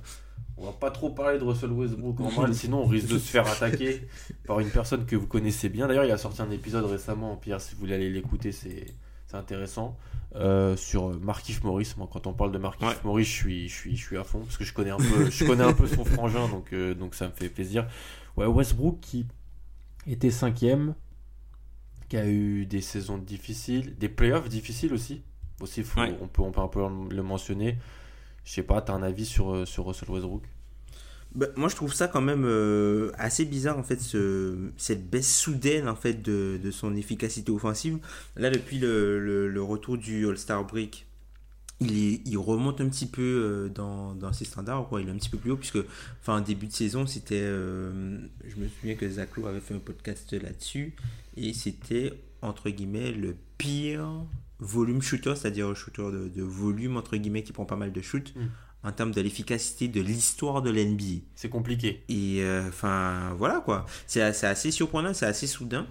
on va pas trop parler de Russell Westbrook en mal, sinon on risque de se faire attaquer par une personne que vous connaissez bien. D'ailleurs, il a sorti un épisode récemment, Pierre, si vous voulez aller l'écouter, c'est intéressant. euh, sur Markif Morris, moi quand on parle de Markif Ouais. Morris, je suis, je suis, je suis à fond parce que je connais un peu, je connais un peu son frangin, donc, euh, donc ça me fait plaisir. Ouais, Westbrook qui était cinquième, qui a eu des saisons difficiles, des playoffs difficiles aussi. Aussi, faut- Ouais. on, peut, on peut un peu le mentionner. Je sais pas, t'as un avis sur, euh, sur Russell Westbrook? Bah, moi, je trouve ça quand même euh, assez bizarre, en fait, ce, cette baisse soudaine, en fait, de, de son efficacité offensive. Là, depuis le, le- retour du All-Star Break, il, il remonte un petit peu euh, dans, dans ses standards, quoi. Il est un petit peu plus haut, puisque, enfin, en début de saison, c'était... je me souviens que Zach Lowe avait fait un podcast là-dessus, et c'était, entre guillemets, le pire volume shooter, c'est-à-dire shooter de, de volume, entre guillemets, qui prend pas mal de shoots, Mm. en termes de l'efficacité de l'histoire de l'NBA. C'est compliqué. Et euh, enfin, voilà quoi. C'est c'est assez surprenant, c'est assez soudain.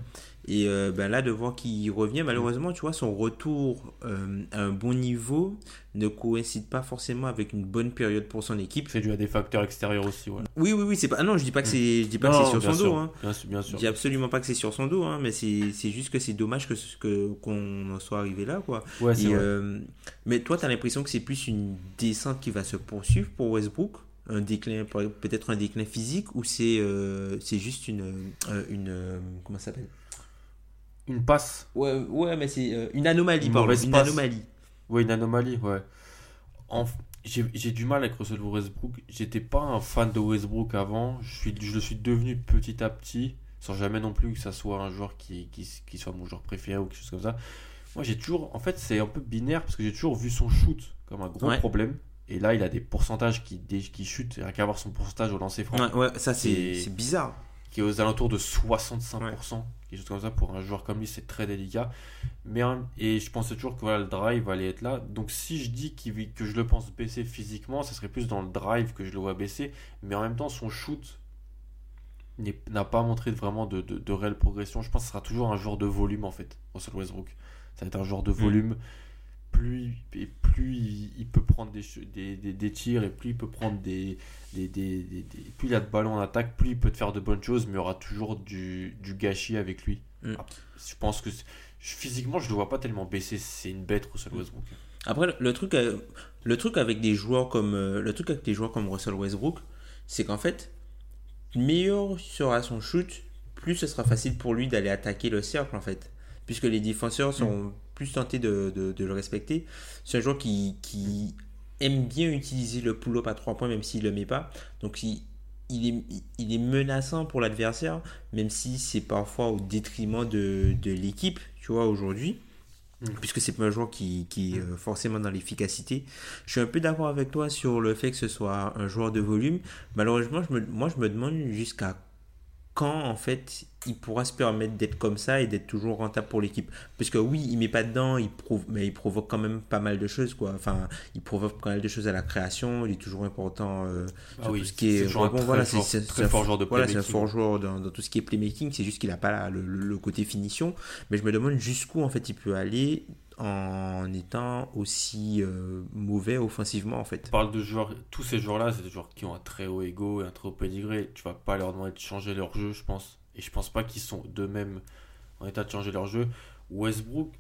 Et euh, ben là, de voir qu'il revient, malheureusement, tu vois, son retour euh, à un bon niveau ne coïncide pas forcément avec une bonne période pour son équipe. C'est dû à des facteurs extérieurs aussi. Voilà. Oui, oui, oui, c'est pas. ah non, je dis pas que c'est, je dis pas Non, que c'est sur son sûr, dos. Hein. Bien sûr, bien Je sûr. dis absolument pas que c'est sur son dos, hein, mais c'est, c'est juste que c'est dommage que, que qu'on en soit arrivé là, quoi. Ouais, c'est vrai. euh, mais toi, tu as l'impression que c'est plus une descente qui va se poursuivre pour Westbrook? Un déclin, peut-être un déclin physique ou c'est euh, c'est juste une, une euh, comment ça s'appelle? Une passe, ouais, ouais, mais c'est euh, une anomalie, Une pardon, mauvaise une passe. anomalie. ouais, une anomalie, ouais. En- J'ai j'ai du mal avec Russell Westbrook. J'étais pas un fan de Westbrook avant. Je, suis, je le suis devenu petit à petit, sans jamais non plus que ça soit un joueur qui, qui, qui soit mon joueur préféré ou quelque chose comme ça. Moi, j'ai toujours. En fait, c'est un peu binaire parce que j'ai toujours vu son shoot comme un gros Ouais. problème. Et là, il a des pourcentages qui, dé- qui chutent. Rien qu'à voir son pourcentage au lancer franc, Ouais, ouais, ça c'est bizarre. qui est aux alentours de 65%. Quelque chose comme ça pour un joueur comme lui, c'est très délicat. Mais et je pensais toujours que voilà, le drive allait être là. Donc si je dis que je le pense baisser physiquement, ça serait plus dans le drive que je le vois baisser. Mais en même temps, son shoot n'a pas montré vraiment de, de, de réelle progression. Je pense que ce sera toujours un joueur de volume en fait, Russell Westbrook. Ça va être un joueur de volume. Plus, et plus il, peut prendre des, des, des, des tirs et plus il peut prendre des, des, des, des- des- plus il a de ballons en attaque, plus il peut te faire de bonnes choses, mais il y aura toujours du, du gâchis avec lui. Mm. Après, Je pense que physiquement, je le vois pas tellement baisser. C'est une bête, Russell Westbrook. Après, le truc, euh, le truc avec des joueurs comme euh, le truc avec des joueurs comme Russell Westbrook, c'est qu'en fait, meilleur sera son shoot, plus ce sera facile pour lui d'aller attaquer le cercle en fait, puisque les défenseurs sont plus tentés de, de- de le respecter. C'est un joueur qui, qui aime bien utiliser le pull-up à trois points, même s'il le met pas. Donc il, il est, il est menaçant pour l'adversaire, même si c'est parfois au détriment de, de l'équipe, tu vois, aujourd'hui puisque c'est pas un joueur qui, qui est euh, forcément dans l'efficacité. Je suis un peu d'accord avec toi sur le fait que ce soit un joueur de volume. Malheureusement, je me, moi je me demande jusqu'à quand en fait il pourra se permettre d'être comme ça et d'être toujours rentable pour l'équipe. Parce que oui, il met pas dedans, il prouve, mais il provoque quand même pas mal de choses quoi. Enfin, il provoque pas mal de choses à la création. Il est toujours important euh, Ah sur oui, tout ce qui est. voilà, c'est très un fort joueur de Voilà, c'est un fort joueur dans, dans tout ce qui est playmaking. C'est juste qu'il a pas le, le côté finition. Mais je me demande jusqu'où en fait il peut aller en étant aussi euh, mauvais offensivement en fait. On parle de joueurs, tous ces joueurs-là, c'est des joueurs qui ont un très haut ego et un très haut pédigré. Tu vas pas leur demander de changer leur jeu, je pense. Et je pense pas qu'ils sont d'eux-mêmes en état de changer leur jeu. Westbrook,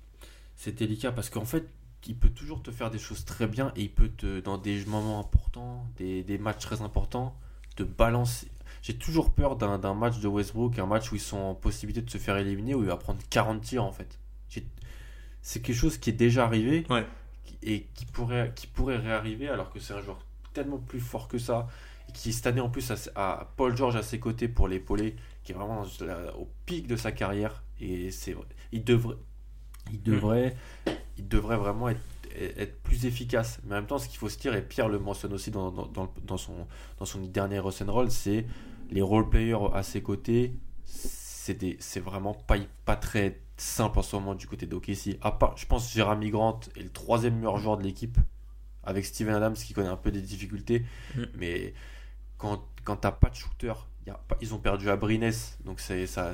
c'est délicat parce qu'en fait, il peut toujours te faire des choses très bien et il peut te, dans des moments importants, des, des matchs très importants, te balancer. J'ai toujours peur d'un match de Westbrook, un match où ils sont en possibilité de se faire éliminer, où il va prendre 40 tirs en fait. C'est quelque chose qui est déjà arrivé Ouais. et qui pourrait, qui pourrait réarriver alors que c'est un joueur tellement plus fort que ça et qui cette année en plus a, a Paul George à ses côtés pour l'épauler qui est vraiment la- au pic de sa carrière et c'est il devrait il devrait il devrait vraiment être, être plus efficace. Mais en même temps, ce qu'il faut se dire, et Pierre le mentionne aussi dans, dans, dans son, dans son dernier Roll, c'est les role-players à ses côtés, c'est vraiment pas, pas très simple en ce moment du côté d'OKC. À part, je pense, Jérémy Grant est le troisième meilleur joueur de l'équipe, avec Steven Adams qui connaît un peu des difficultés. Mm. Mais quand, quand t'as pas de shooter, ils ont perdu à Brines, donc ça,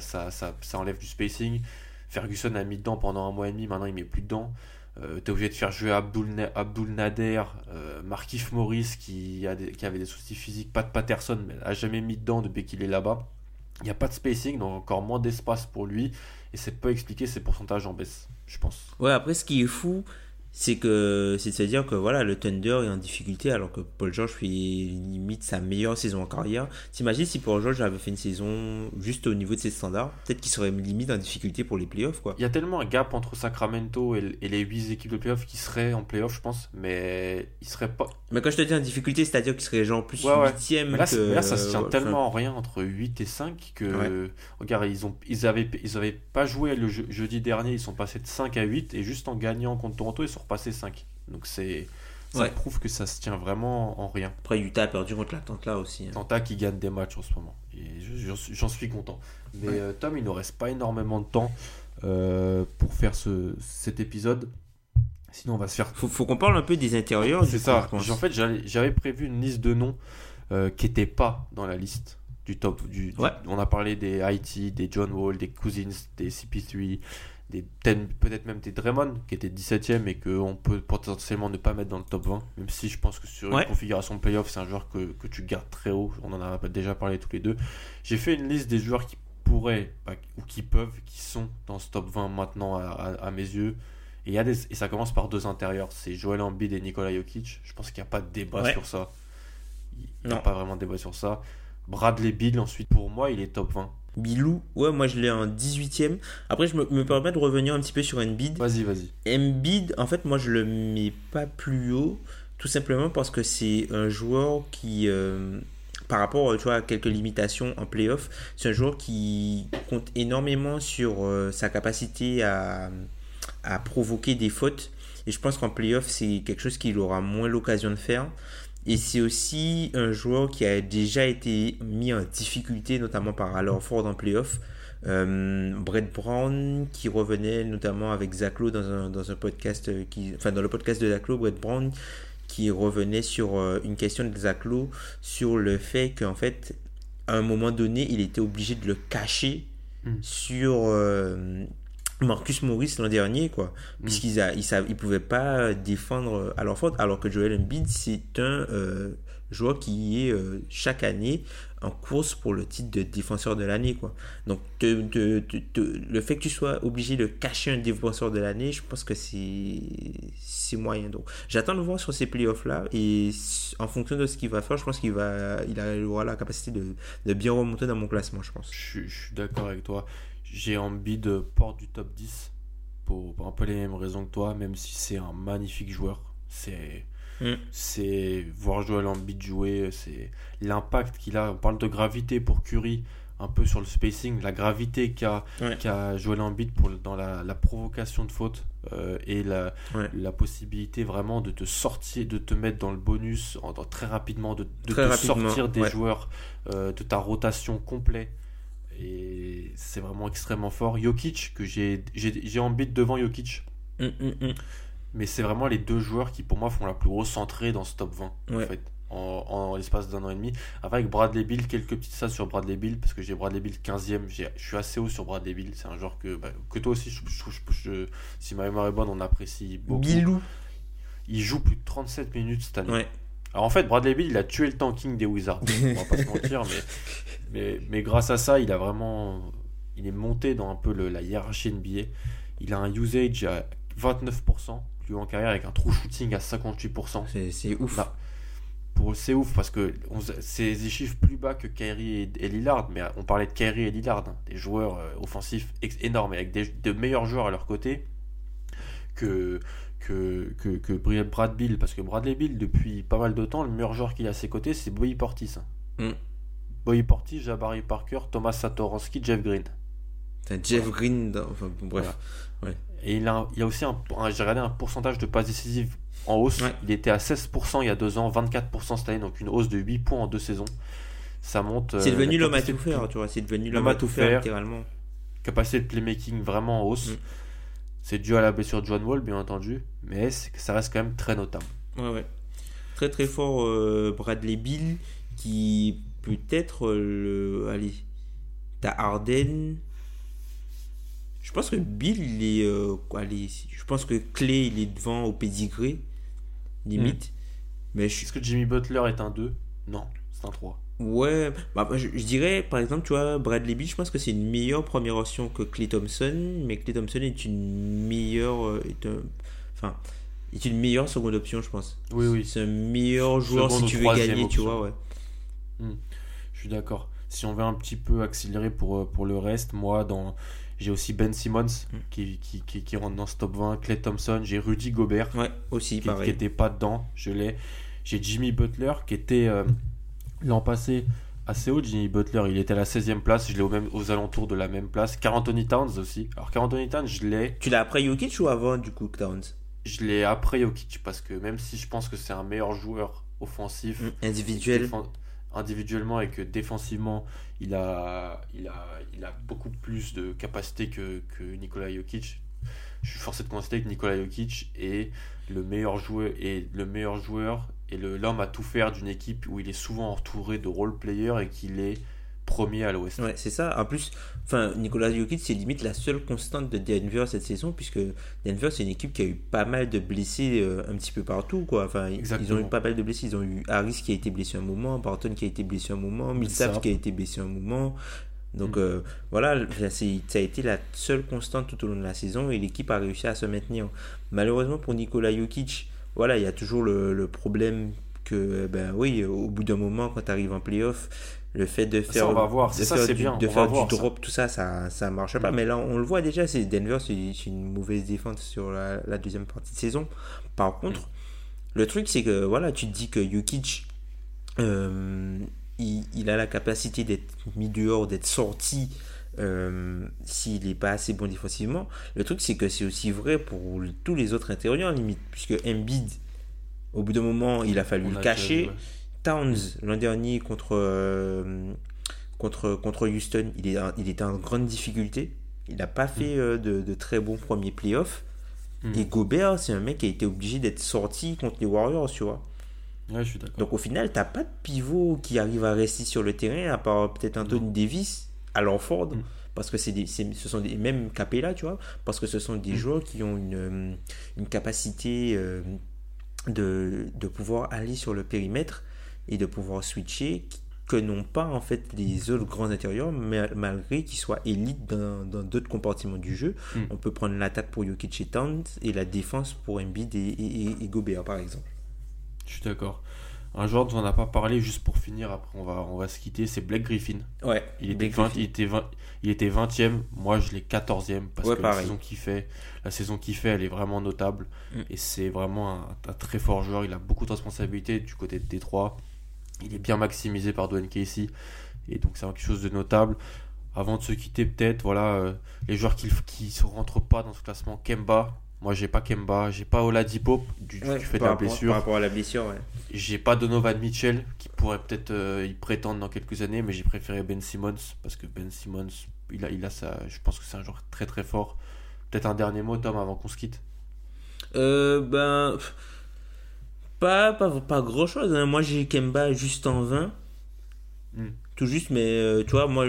enlève du spacing. Ferguson a mis dedans pendant un mois et demi, maintenant il met plus dedans. Euh, tu es obligé de faire jouer Abdul, Abdul Nader, euh, Markif Morris qui, avait des soucis physiques, pas de Patterson, mais a jamais mis dedans depuis qu'il est là-bas. Il n'y a pas de spacing, donc encore moins d'espace pour lui. Et c'est pas expliquer ses pourcentages en baisse, je pense. Ouais, après, ce qui est fou, c'est que c'est à dire que voilà le Thunder est en difficulté alors que Paul George fait limite sa meilleure saison en carrière. T'imagines si Paul George avait fait une saison juste au niveau de ses standards, peut-être qu'il serait limite en difficulté pour les playoffs quoi. Il y a tellement un gap entre Sacramento et, les 8 équipes de playoffs qui seraient en playoffs je pense, mais il serait pas. Mais quand je te dis en difficulté, c'est-à-dire qu'il serait genre plus 8 là, là, ça se tient tellement en rien entre 8 et 5 que regarde ils ont ils avaient ils avaient pas joué le jeudi dernier, ils sont passés de 5 à 8 et juste en gagnant contre Toronto ils sont repassés 5. Donc c'est ça prouve que ça se tient vraiment en rien. Après, Utah a perdu contre l'Atlanta aussi. Hein. Atlanta qui gagne des matchs en ce moment. Et j'en suis content. Mais euh, Tom, il ne reste pas énormément de temps euh, pour faire ce, cet épisode. Sinon, on va se faire. Faut, faut qu'on parle un peu des intérieurs. C'est ça. en fait, j'avais prévu une liste de noms euh, qui n'étaient pas dans la liste du top. Du, on a parlé des IT, des John Wall, des Cousins, des CP3, peut-être même des Draymond qui étaient 17ème et qu'on peut potentiellement ne pas mettre dans le top 20 même si je pense que sur une configuration playoff c'est un joueur que, que, tu gardes très haut. On en a déjà parlé tous les deux. J'ai fait une liste des joueurs qui pourraient bah, ou qui peuvent qui sont dans ce top 20 maintenant à, mes yeux. Et, y a des, et ça commence par deux intérieurs. C'est Joel Embiid et Nikola Jokic. Je pense qu'il n'y a pas de débat sur ça. Il n'y a pas vraiment de débat sur ça. Bradley Bill ensuite pour moi il est top 20 Bilou, ouais, moi je l'ai en 18ème. Après, je me, permets de revenir un petit peu sur Embiid. Vas-y, vas-y. Embiid, en fait, moi je le mets pas plus haut, tout simplement parce que c'est un joueur qui, euh, par rapport tu vois, à quelques limitations en playoff, c'est un joueur qui compte énormément sur euh, sa capacité à, à provoquer des fautes. Et je pense qu'en playoff, c'est quelque chose qu'il aura moins l'occasion de faire. Et c'est aussi un joueur qui a déjà été mis en difficulté, notamment par Al Ford en playoff. Euh, Brett Brown qui revenait notamment avec Zach Lowe dans un, dans un podcast qui enfin dans le podcast de Zach Lowe Brett Brown qui revenait sur euh, une question de Zach Lowe sur le fait qu'en fait à un moment donné il était obligé de le cacher hmm. sur euh, Marcus Morris l'an dernier, quoi. Mm. Puisqu'ils ils, pouvaient pas défendre à leur faute, alors que Joel Embiid, c'est un euh, joueur qui est euh, chaque année en course pour le titre de défenseur de l'année, quoi. Donc, le fait que tu sois obligé de cacher un défenseur de l'année, je pense que c'est moyen. Donc, j'attends de voir sur ces playoffs-là, et en fonction de ce qu'il va faire, je pense qu'il il aura la capacité de, de bien remonter dans mon classement, je pense. Je suis d'accord avec toi j'ai envie de porte du top 10 pour, un peu les mêmes raisons que toi, même si c'est un magnifique joueur. C'est mm. c'est voir Joel Embiid jouer, c'est l'impact qu'il a. On parle de gravité pour Curry, un peu sur le spacing, la gravité qu'a qu Joel Embiid pour, dans la, provocation de faute euh, et la, la, possibilité vraiment de te sortir, de te mettre dans le bonus très rapidement, de, de te sortir des joueurs euh, de ta rotation complète et c'est vraiment extrêmement fort. Jokic, que j'ai envie devant Jokic. Mm, mm, mm. Mais c'est vraiment les deux joueurs qui, pour moi, font la plus grosse entrée dans ce top 20. En fait, en, l'espace d'un an et demi. Avec Bradley Bill, quelques petites stats sur Bradley Bill, parce que j'ai Bradley Bill 15ème. Je suis assez haut sur Bradley Bill. C'est un joueur que, bah, que toi aussi, je, je, si ma mémoire est bonne, on apprécie beaucoup. Billou. Il joue plus de 37 minutes cette année. Ouais. Alors en fait, Bradley Bill, il a tué le tanking des Wizards. On va pas se mentir, mais, mais, grâce à ça, il a vraiment. Il est monté dans un peu le, la hiérarchie NBA. Il a un usage à 29%, lui en carrière, avec un true shooting à 58%. C'est ouf. pour c'est ouf parce que c'est des chiffres plus bas que Kyrie et, Lillard, mais on parlait de Kyrie et Lillard, hein, des joueurs euh, offensifs énormes, avec des, de meilleurs joueurs à leur côté que, que, que, que Brad Bill, parce que Bradley Bill, depuis pas mal de temps, le meilleur joueur qu'il a à ses côtés, c'est Bobby Portis. Mm. Bobby Portis, Jabari Parker, Thomas Satoransky, Jeff Green. Jeff Green, enfin, bref. Et il a, il a aussi un, un- j'ai regardé un pourcentage de passes décisives en hausse. Ouais. Il était à 16% il y a deux ans, 24% cette année, donc une hausse de 8 points en deux saisons. Ça monte. C'est euh, devenu la l'homme à tout faire, tu vois. C'est devenu L'homme à tout faire. littéralement. Capacité de playmaking vraiment en hausse. Mm. C'est dû à la blessure de John Wall, bien entendu, mais ça reste quand même très notable. Ouais, ouais. Très très fort euh, Bradley Bill qui peut être euh, le. Allez. T'as Harden. Je pense que Bill, il est. euh, allez, je pense que Clay, il est devant au pédigré. Limite. Mais je suis. Est-ce que Jimmy Butler est un 2 Non, c'est un 3. Ouais, bah, je, je dirais par exemple, tu vois, Bradley Beal, je pense que c'est une meilleure première option que Clay Thompson, mais Clay Thompson est une meilleure, euh, est un- enfin, est une meilleure seconde option, je pense. Oui, oui, C'est un meilleur joueur Seconde si tu veux gagner, tu vois, ouais. je suis d'accord. Si on veut un petit peu accélérer pour, euh, pour le reste, moi, dans... j'ai aussi Ben Simmons Mm. qui, qui, qui, qui rentre dans ce top 20, Clay Thompson, j'ai Rudy Gobert Ouais, aussi, qui qui pareil. était pas dedans, je l'ai. J'ai Jimmy Butler qui était euh, l'an passé assez haut. Jimmy Butler, il était à la 16e place, je l'ai au même, aux alentours de la même place. Carl Anthony Towns aussi. Alors Carl Anthony Towns, je l'ai, Tu l'as après Jokic ou avant, du coup, Towns? Je l'ai après Jokic parce que même si je pense que c'est un meilleur joueur offensif, Mm, Individuel. individuellement et que défensivement il a, il a, il a beaucoup plus de capacité que, que Nikola Jokic. Je suis forcé de constater que Nikola Jokic est le meilleur joueur et le meilleur joueur et l'homme à tout faire d'une équipe où il est souvent entouré de role players et qu'il est premier à l'Ouest. Ouais, c'est ça. En plus, enfin, Nicolas Jokic, c'est limite la seule constante de Denver cette saison, puisque Denver, c'est une équipe qui a eu pas mal de blessés euh, un petit peu partout, quoi. Enfin, ils- ils ont eu pas mal de blessés. Ils ont eu Harris qui a été blessé un moment, Barton qui a été blessé un moment, Millsap qui a été blessé un moment. Donc Mm. euh, voilà, ça a été la seule constante tout au long de la saison et l'équipe a réussi à se maintenir. Malheureusement pour Nikola Jokic, voilà, il y a toujours le, le problème que, ben oui, au bout d'un moment, quand tu arrives en playoff, le fait de faire, on va voir. de ça, faire du, bien. de voir ça. drop, tout ça, ça, ça marche pas. Mm. Mais là, on le voit déjà, c'est Denver, c'est une mauvaise défense sur la, la deuxième partie de saison. Par contre, Mm. le truc, c'est que voilà, tu te dis que Jokic, euh, il, il a la capacité d'être mis dehors, d'être sorti euh, s'il n'est pas assez bon défensivement. Le truc, c'est que c'est aussi vrai pour tous les autres intérieurs, limite, puisque Embiid, au bout d'un moment, il a fallu On le a cacher. Towns, l'an dernier, contre, euh, contre, contre Houston, il, est, il était en grande difficulté. Il n'a pas fait euh, de, de très bons premiers playoffs. Mm. Et Gobert, c'est un mec qui a été obligé d'être sorti contre les Warriors, tu vois. Ouais, je suis d'accord. Donc au final, t'as pas de pivot qui arrive à rester sur le terrain, à part peut-être Anthony Davis à l'Enford. Mm. Parce que c'est des, ce sont des même Capella, tu vois, parce que ce sont des Mm. joueurs qui ont une, euh, une capacité euh, de, de pouvoir aller sur le périmètre et de pouvoir switcher que n'ont pas en fait les autres grands intérieurs, mais malgré qu'ils soient élites dans dans d'autres compartiments du jeu. Mm. On peut prendre l'attaque pour Jokic et Towns et la défense pour Embiid et, et, et- et Gobert par exemple. Je suis d'accord. Un joueur dont on n'a pas parlé, juste pour finir, après on va, on va se quitter, c'est Blake Griffin. Ouais, Il était, Blake 20, Griffin. il, était 20, il était 20e, moi je l'ai 14e parce Ouais, que la saison qu'il fait, la saison qu'il fait, elle est vraiment notable Mm. et c'est vraiment un, un très fort joueur. Il a beaucoup de responsabilités du côté de Détroit. Il est bien maximisé par Dwayne Casey et donc c'est quelque chose de notable. Avant de se quitter, peut-être, voilà, euh, les joueurs qui ne rentrent pas dans ce classement, Kemba. Moi, j'ai pas Kemba, j'ai pas Oladipo du, du Ouais, fait de la rapport- blessure. Par rapport à la blessure, ouais. J'ai pas Donovan Mitchell qui pourrait peut-être euh, y prétendre dans quelques années, mais j'ai préféré Ben Simmons parce que Ben Simmons, il a, il a ça. Je pense que c'est un joueur très très fort. Peut-être un dernier mot, Tom, avant qu'on se quitte. Euh, ben. Pas, pas, pas grand chose. Moi, j'ai Kemba juste en 20. Hmm. Tout juste, mais euh, tu vois, moi,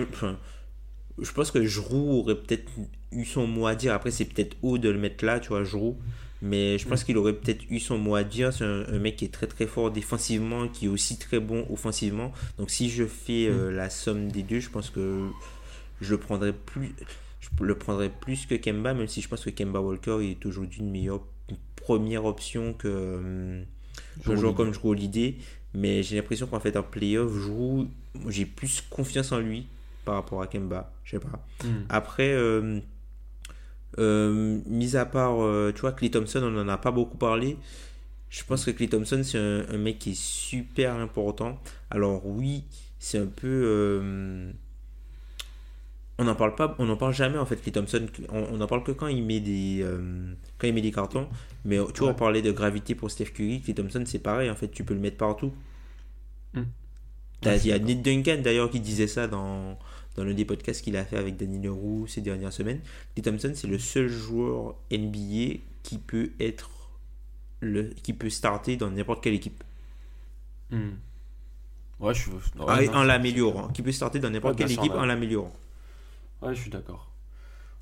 je pense que Jrou aurait peut-être eu son mot à dire. Après, c'est peut-être haut de le mettre là, tu vois, Jrou. Mais je pense qu'il aurait peut-être eu son mot à dire. C'est un, un mec qui est très très fort défensivement, qui est aussi très bon offensivement. Donc, si je fais euh, la somme des deux, je pense que je le prendrais plus. Je le prendrais plus que Kemba, même si je pense que Kemba Walker est aujourd'hui une meilleure une première option que euh, un joueur comme Jrue Holiday. Mais j'ai l'impression qu'en fait en playoff, j'ai plus confiance en lui par rapport à Kemba. Je sais pas. Hmm. Après, euh, euh, mis à part, euh, tu vois, Clay Thompson, on n'en a pas beaucoup parlé. Je pense que Clay Thompson, c'est un, un mec qui est super important. Alors oui, c'est un peu... euh, on n'en parle pas, on n'en parle jamais en fait. Clay Thompson, on n'en parle que quand il met des, euh, quand il met des cartons. Mais tu vois, on parlait de gravité pour Steph Curry. Clay Thompson, c'est pareil en fait. Tu peux le mettre partout. Hmm. Il y a Nate Duncan d'ailleurs qui disait ça dans dans l'un des podcasts qu'il a fait avec Danny Leroux ces dernières semaines. Clay Thompson, c'est le seul joueur NBA qui peut être le, qui peut starter dans n'importe quelle équipe. Hmm. Ouais, je suis. Ah, non, en l'améliorant, qui peut starter dans n'importe Ouais, quelle équipe en l'améliorant. Ouais, je suis d'accord.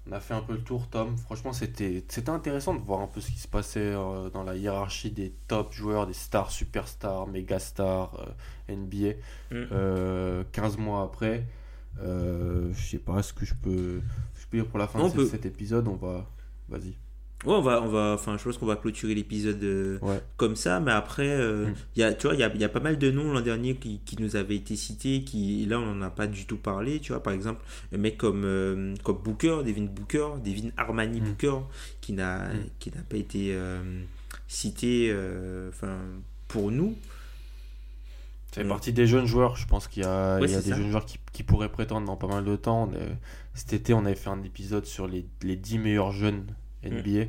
On a fait un peu le tour, Tom. Franchement, c'était intéressant de voir un peu ce qui se passait euh, dans la hiérarchie des top joueurs, des stars, superstars, méga stars, euh, NBA. Mm. Euh, 15 mois après, euh, je sais pas ce que je peux, je peux dire pour la fin On de peut. cet épisode. On va, vas-y. Ouais, on va, on va, enfin, je pense qu'on va clôturer l'épisode euh, Ouais. comme ça, mais après, euh, Mm. il y a, tu vois, il y a, il y a pas mal de noms l'an dernier qui, qui nous avaient été cités, qui là on n'en a pas du tout parlé, tu vois, par exemple, un mec comme, euh, comme Booker, Devin Booker, Devin Armani Mm. Booker, qui n'a, Mm. qui n'a pas été euh, cité, enfin, pour nous. Ça fait Mm. partie des jeunes joueurs. Je pense qu'il y a, Ouais, il y a c'est des ça. jeunes joueurs qui, qui pourraient prétendre dans pas mal de temps. Est- cet été, on avait fait un épisode sur les, les 10 meilleurs jeunes NBA.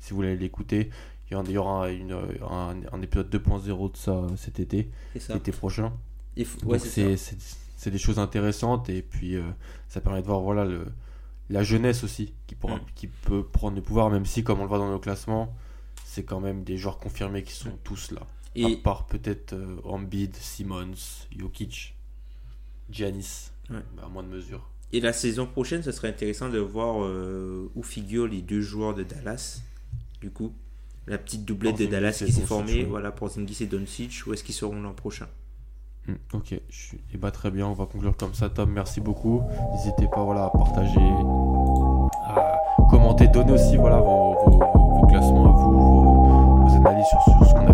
Si vous voulez l'écouter, il y aura une- un, un épisode 2.0 de ça cet été, l'été prochain. Ouais, c'est des choses intéressantes et puis euh, ça permet de voir voilà le, la jeunesse aussi qui, pourra, Mm. qui peut prendre le pouvoir, même si, comme on le voit dans nos classements, c'est quand même des joueurs confirmés qui sont tous là. Et, À part peut-être euh, Embiid, Simmons, Jokic, Giannis, Ouais. bah, à moins de mesure. et la saison prochaine, ce serait intéressant de voir euh, où figurent les deux joueurs de Dallas, du coup. La petite doublette de Dallas qui s'est formée, ouais. voilà, pour Zingis et Doncic, où est-ce qu'ils seront l'an prochain? Hmm, ok, je suis... eh bah, très bien, on va conclure comme ça, Tom. Merci beaucoup. N'hésitez pas voilà, à partager, à commenter, donner aussi voilà, vos, vos- vos- vos classements à vous, vos, vos analyses sur, sur ce qu'on a